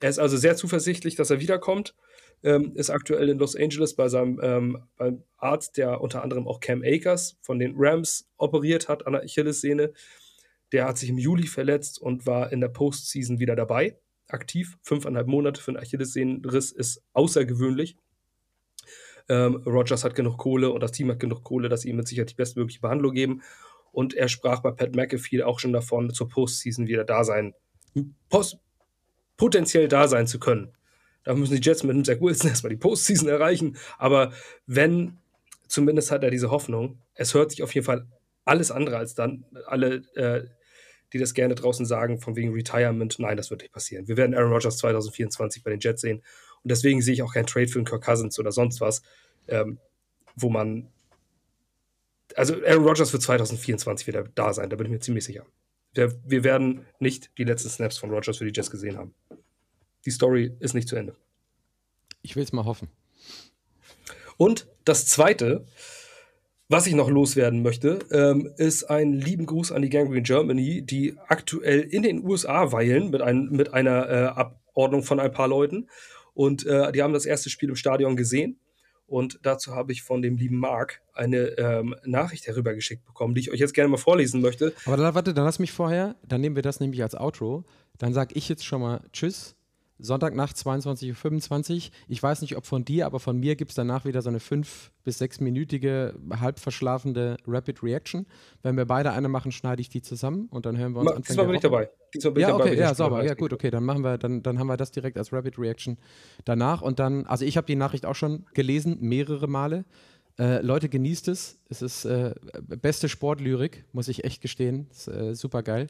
Er ist also sehr zuversichtlich, dass er wiederkommt ähm, ist aktuell in Los Angeles bei seinem ähm, beim Arzt, der unter anderem auch Cam Akers von den Rams operiert hat an der Achillessehne. Der hat sich im Juli verletzt und war in der Postseason wieder dabei, aktiv. Fünfeinhalb Monate für einen Achillessehnenriss ist außergewöhnlich. Ähm, Rogers hat genug Kohle und das Team hat genug Kohle, dass sie ihm mit Sicherheit die bestmögliche Behandlung geben. Und er sprach bei Pat McAfee auch schon davon, zur Postseason wieder da sein, post potenziell da sein zu können. Da müssen die Jets mit dem Zach Wilson erstmal die Postseason erreichen. Aber wenn, zumindest hat er diese Hoffnung, es hört sich auf jeden Fall alles andere als dann alle, äh, die das gerne draußen sagen, von wegen Retirement. Nein, das wird nicht passieren. Wir werden Aaron Rodgers 2024 bei den Jets sehen. Und deswegen sehe ich auch keinen Trade für einen Kirk Cousins oder sonst was, ähm, wo man. Also Aaron Rodgers wird 2024 wieder da sein, da bin ich mir ziemlich sicher. Wir, wir werden nicht die letzten Snaps von Rodgers für die Jets gesehen haben die Story ist nicht zu Ende. Ich will es mal hoffen. Und das Zweite, was ich noch loswerden möchte, ähm, ist ein lieben Gruß an die Gangrene Germany, die aktuell in den USA weilen mit, ein, mit einer äh, Abordnung von ein paar Leuten. Und äh, die haben das erste Spiel im Stadion gesehen. Und dazu habe ich von dem lieben Marc eine ähm, Nachricht herübergeschickt bekommen, die ich euch jetzt gerne mal vorlesen möchte. Aber dann, warte, dann lass mich vorher, dann nehmen wir das nämlich als Outro. Dann sage ich jetzt schon mal Tschüss Sonntagnacht 22.25 Uhr. Ich weiß nicht, ob von dir, aber von mir gibt es danach wieder so eine fünf- bis sechsminütige, halb verschlafende Rapid Reaction. Wenn wir beide eine machen, schneide ich die zusammen und dann hören wir uns an. Diesmal bin ich dabei. Diesmal bin ja, ich dabei, okay, ja, sauber. Ja, gut, okay, dann machen wir, dann, dann haben wir das direkt als Rapid Reaction danach. Und dann, also ich habe die Nachricht auch schon gelesen, mehrere Male. Äh, Leute, genießt es. Es ist äh, beste Sportlyrik, muss ich echt gestehen. Ist, äh, super geil.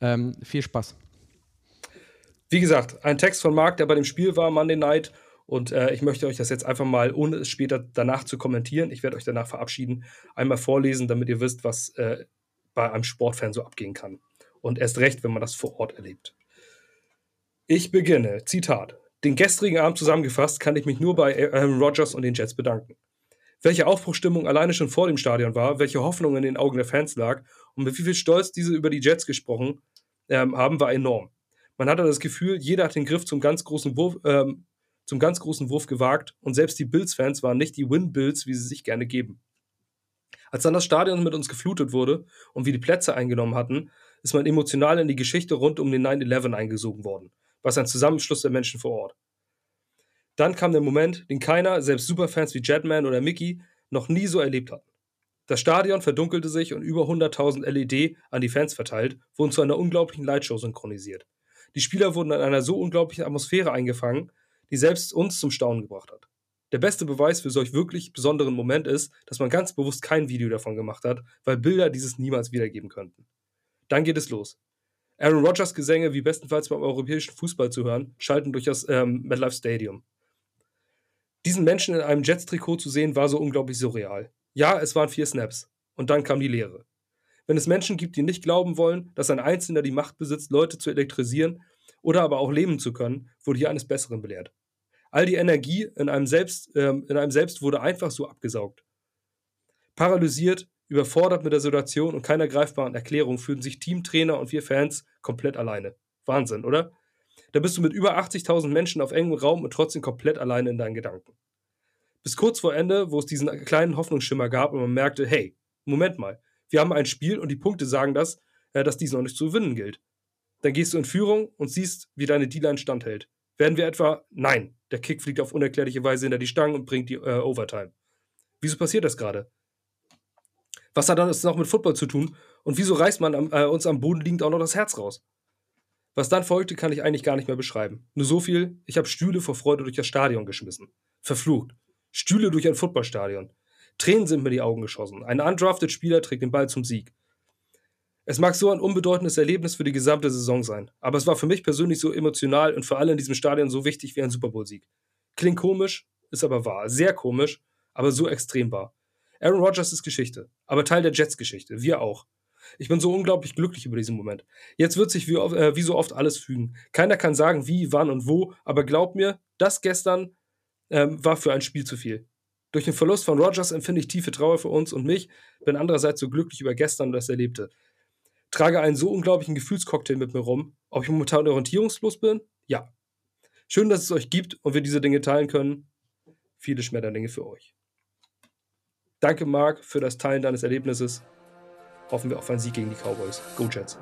Ähm, viel Spaß. Wie gesagt, ein Text von Marc, der bei dem Spiel war, Monday Night. Und äh, ich möchte euch das jetzt einfach mal, ohne es später danach zu kommentieren, ich werde euch danach verabschieden, einmal vorlesen, damit ihr wisst, was äh, bei einem Sportfan so abgehen kann. Und erst recht, wenn man das vor Ort erlebt. Ich beginne, Zitat. Den gestrigen Abend zusammengefasst kann ich mich nur bei Aaron Rodgers und den Jets bedanken. Welche Aufbruchstimmung alleine schon vor dem Stadion war, welche Hoffnung in den Augen der Fans lag und mit wie viel Stolz diese über die Jets gesprochen ähm, haben, war enorm. Man hatte das Gefühl, jeder hat den Griff zum ganz großen Wurf, ähm, zum ganz großen Wurf gewagt und selbst die Bills-Fans waren nicht die Win-Bills, wie sie sich gerne geben. Als dann das Stadion mit uns geflutet wurde und wir die Plätze eingenommen hatten, ist man emotional in die Geschichte rund um den 9-11 eingesogen worden, was ein Zusammenschluss der Menschen vor Ort. Dann kam der Moment, den keiner, selbst Superfans wie Jetman oder Mickey, noch nie so erlebt hatten. Das Stadion verdunkelte sich und über 100.000 LED an die Fans verteilt wurden zu einer unglaublichen Lightshow synchronisiert. Die Spieler wurden in einer so unglaublichen Atmosphäre eingefangen, die selbst uns zum Staunen gebracht hat. Der beste Beweis für solch wirklich besonderen Moment ist, dass man ganz bewusst kein Video davon gemacht hat, weil Bilder dieses niemals wiedergeben könnten. Dann geht es los. Aaron Rodgers Gesänge, wie bestenfalls beim europäischen Fußball zu hören, schalten durch das ähm, MetLife Stadium. Diesen Menschen in einem Jets-Trikot zu sehen, war so unglaublich surreal. Ja, es waren vier Snaps. Und dann kam die Leere. Wenn es Menschen gibt, die nicht glauben wollen, dass ein Einzelner die Macht besitzt, Leute zu elektrisieren oder aber auch leben zu können, wurde hier eines Besseren belehrt. All die Energie in einem selbst, ähm, in einem selbst wurde einfach so abgesaugt. Paralysiert, überfordert mit der Situation und keiner greifbaren Erklärung fühlten sich Teamtrainer und wir Fans komplett alleine. Wahnsinn, oder? Da bist du mit über 80.000 Menschen auf engem Raum und trotzdem komplett alleine in deinen Gedanken. Bis kurz vor Ende, wo es diesen kleinen Hoffnungsschimmer gab und man merkte, hey, Moment mal, wir haben ein Spiel und die Punkte sagen das, äh, dass dies noch nicht zu gewinnen gilt. Dann gehst du in Führung und siehst, wie deine D-Line standhält. Werden wir etwa, nein, der Kick fliegt auf unerklärliche Weise hinter die Stangen und bringt die äh, Overtime. Wieso passiert das gerade? Was hat das noch mit Football zu tun? Und wieso reißt man am, äh, uns am Boden liegend auch noch das Herz raus? Was dann folgte, kann ich eigentlich gar nicht mehr beschreiben. Nur so viel, ich habe Stühle vor Freude durch das Stadion geschmissen. Verflucht. Stühle durch ein Footballstadion. Tränen sind mir die Augen geschossen. Ein undrafted Spieler trägt den Ball zum Sieg. Es mag so ein unbedeutendes Erlebnis für die gesamte Saison sein, aber es war für mich persönlich so emotional und für alle in diesem Stadion so wichtig wie ein Super Bowl-Sieg. Klingt komisch, ist aber wahr. Sehr komisch, aber so extrem wahr. Aaron Rodgers ist Geschichte, aber Teil der Jets-Geschichte. Wir auch. Ich bin so unglaublich glücklich über diesen Moment. Jetzt wird sich wie, äh, wie, so oft alles fügen. Keiner kann sagen, wie, wann und wo, aber glaub mir, das gestern ähm, war für ein Spiel zu viel. Durch den Verlust von Rogers empfinde ich tiefe Trauer für uns und mich, bin andererseits so glücklich über gestern und das Erlebte. Trage einen so unglaublichen Gefühlscocktail mit mir rum. Ob ich momentan orientierungslos bin? Ja. Schön, dass es euch gibt und wir diese Dinge teilen können. Viele Schmetterlinge für euch. Danke, Marc, für das Teilen deines Erlebnisses. Hoffen wir auf einen Sieg gegen die Cowboys. Go Jets!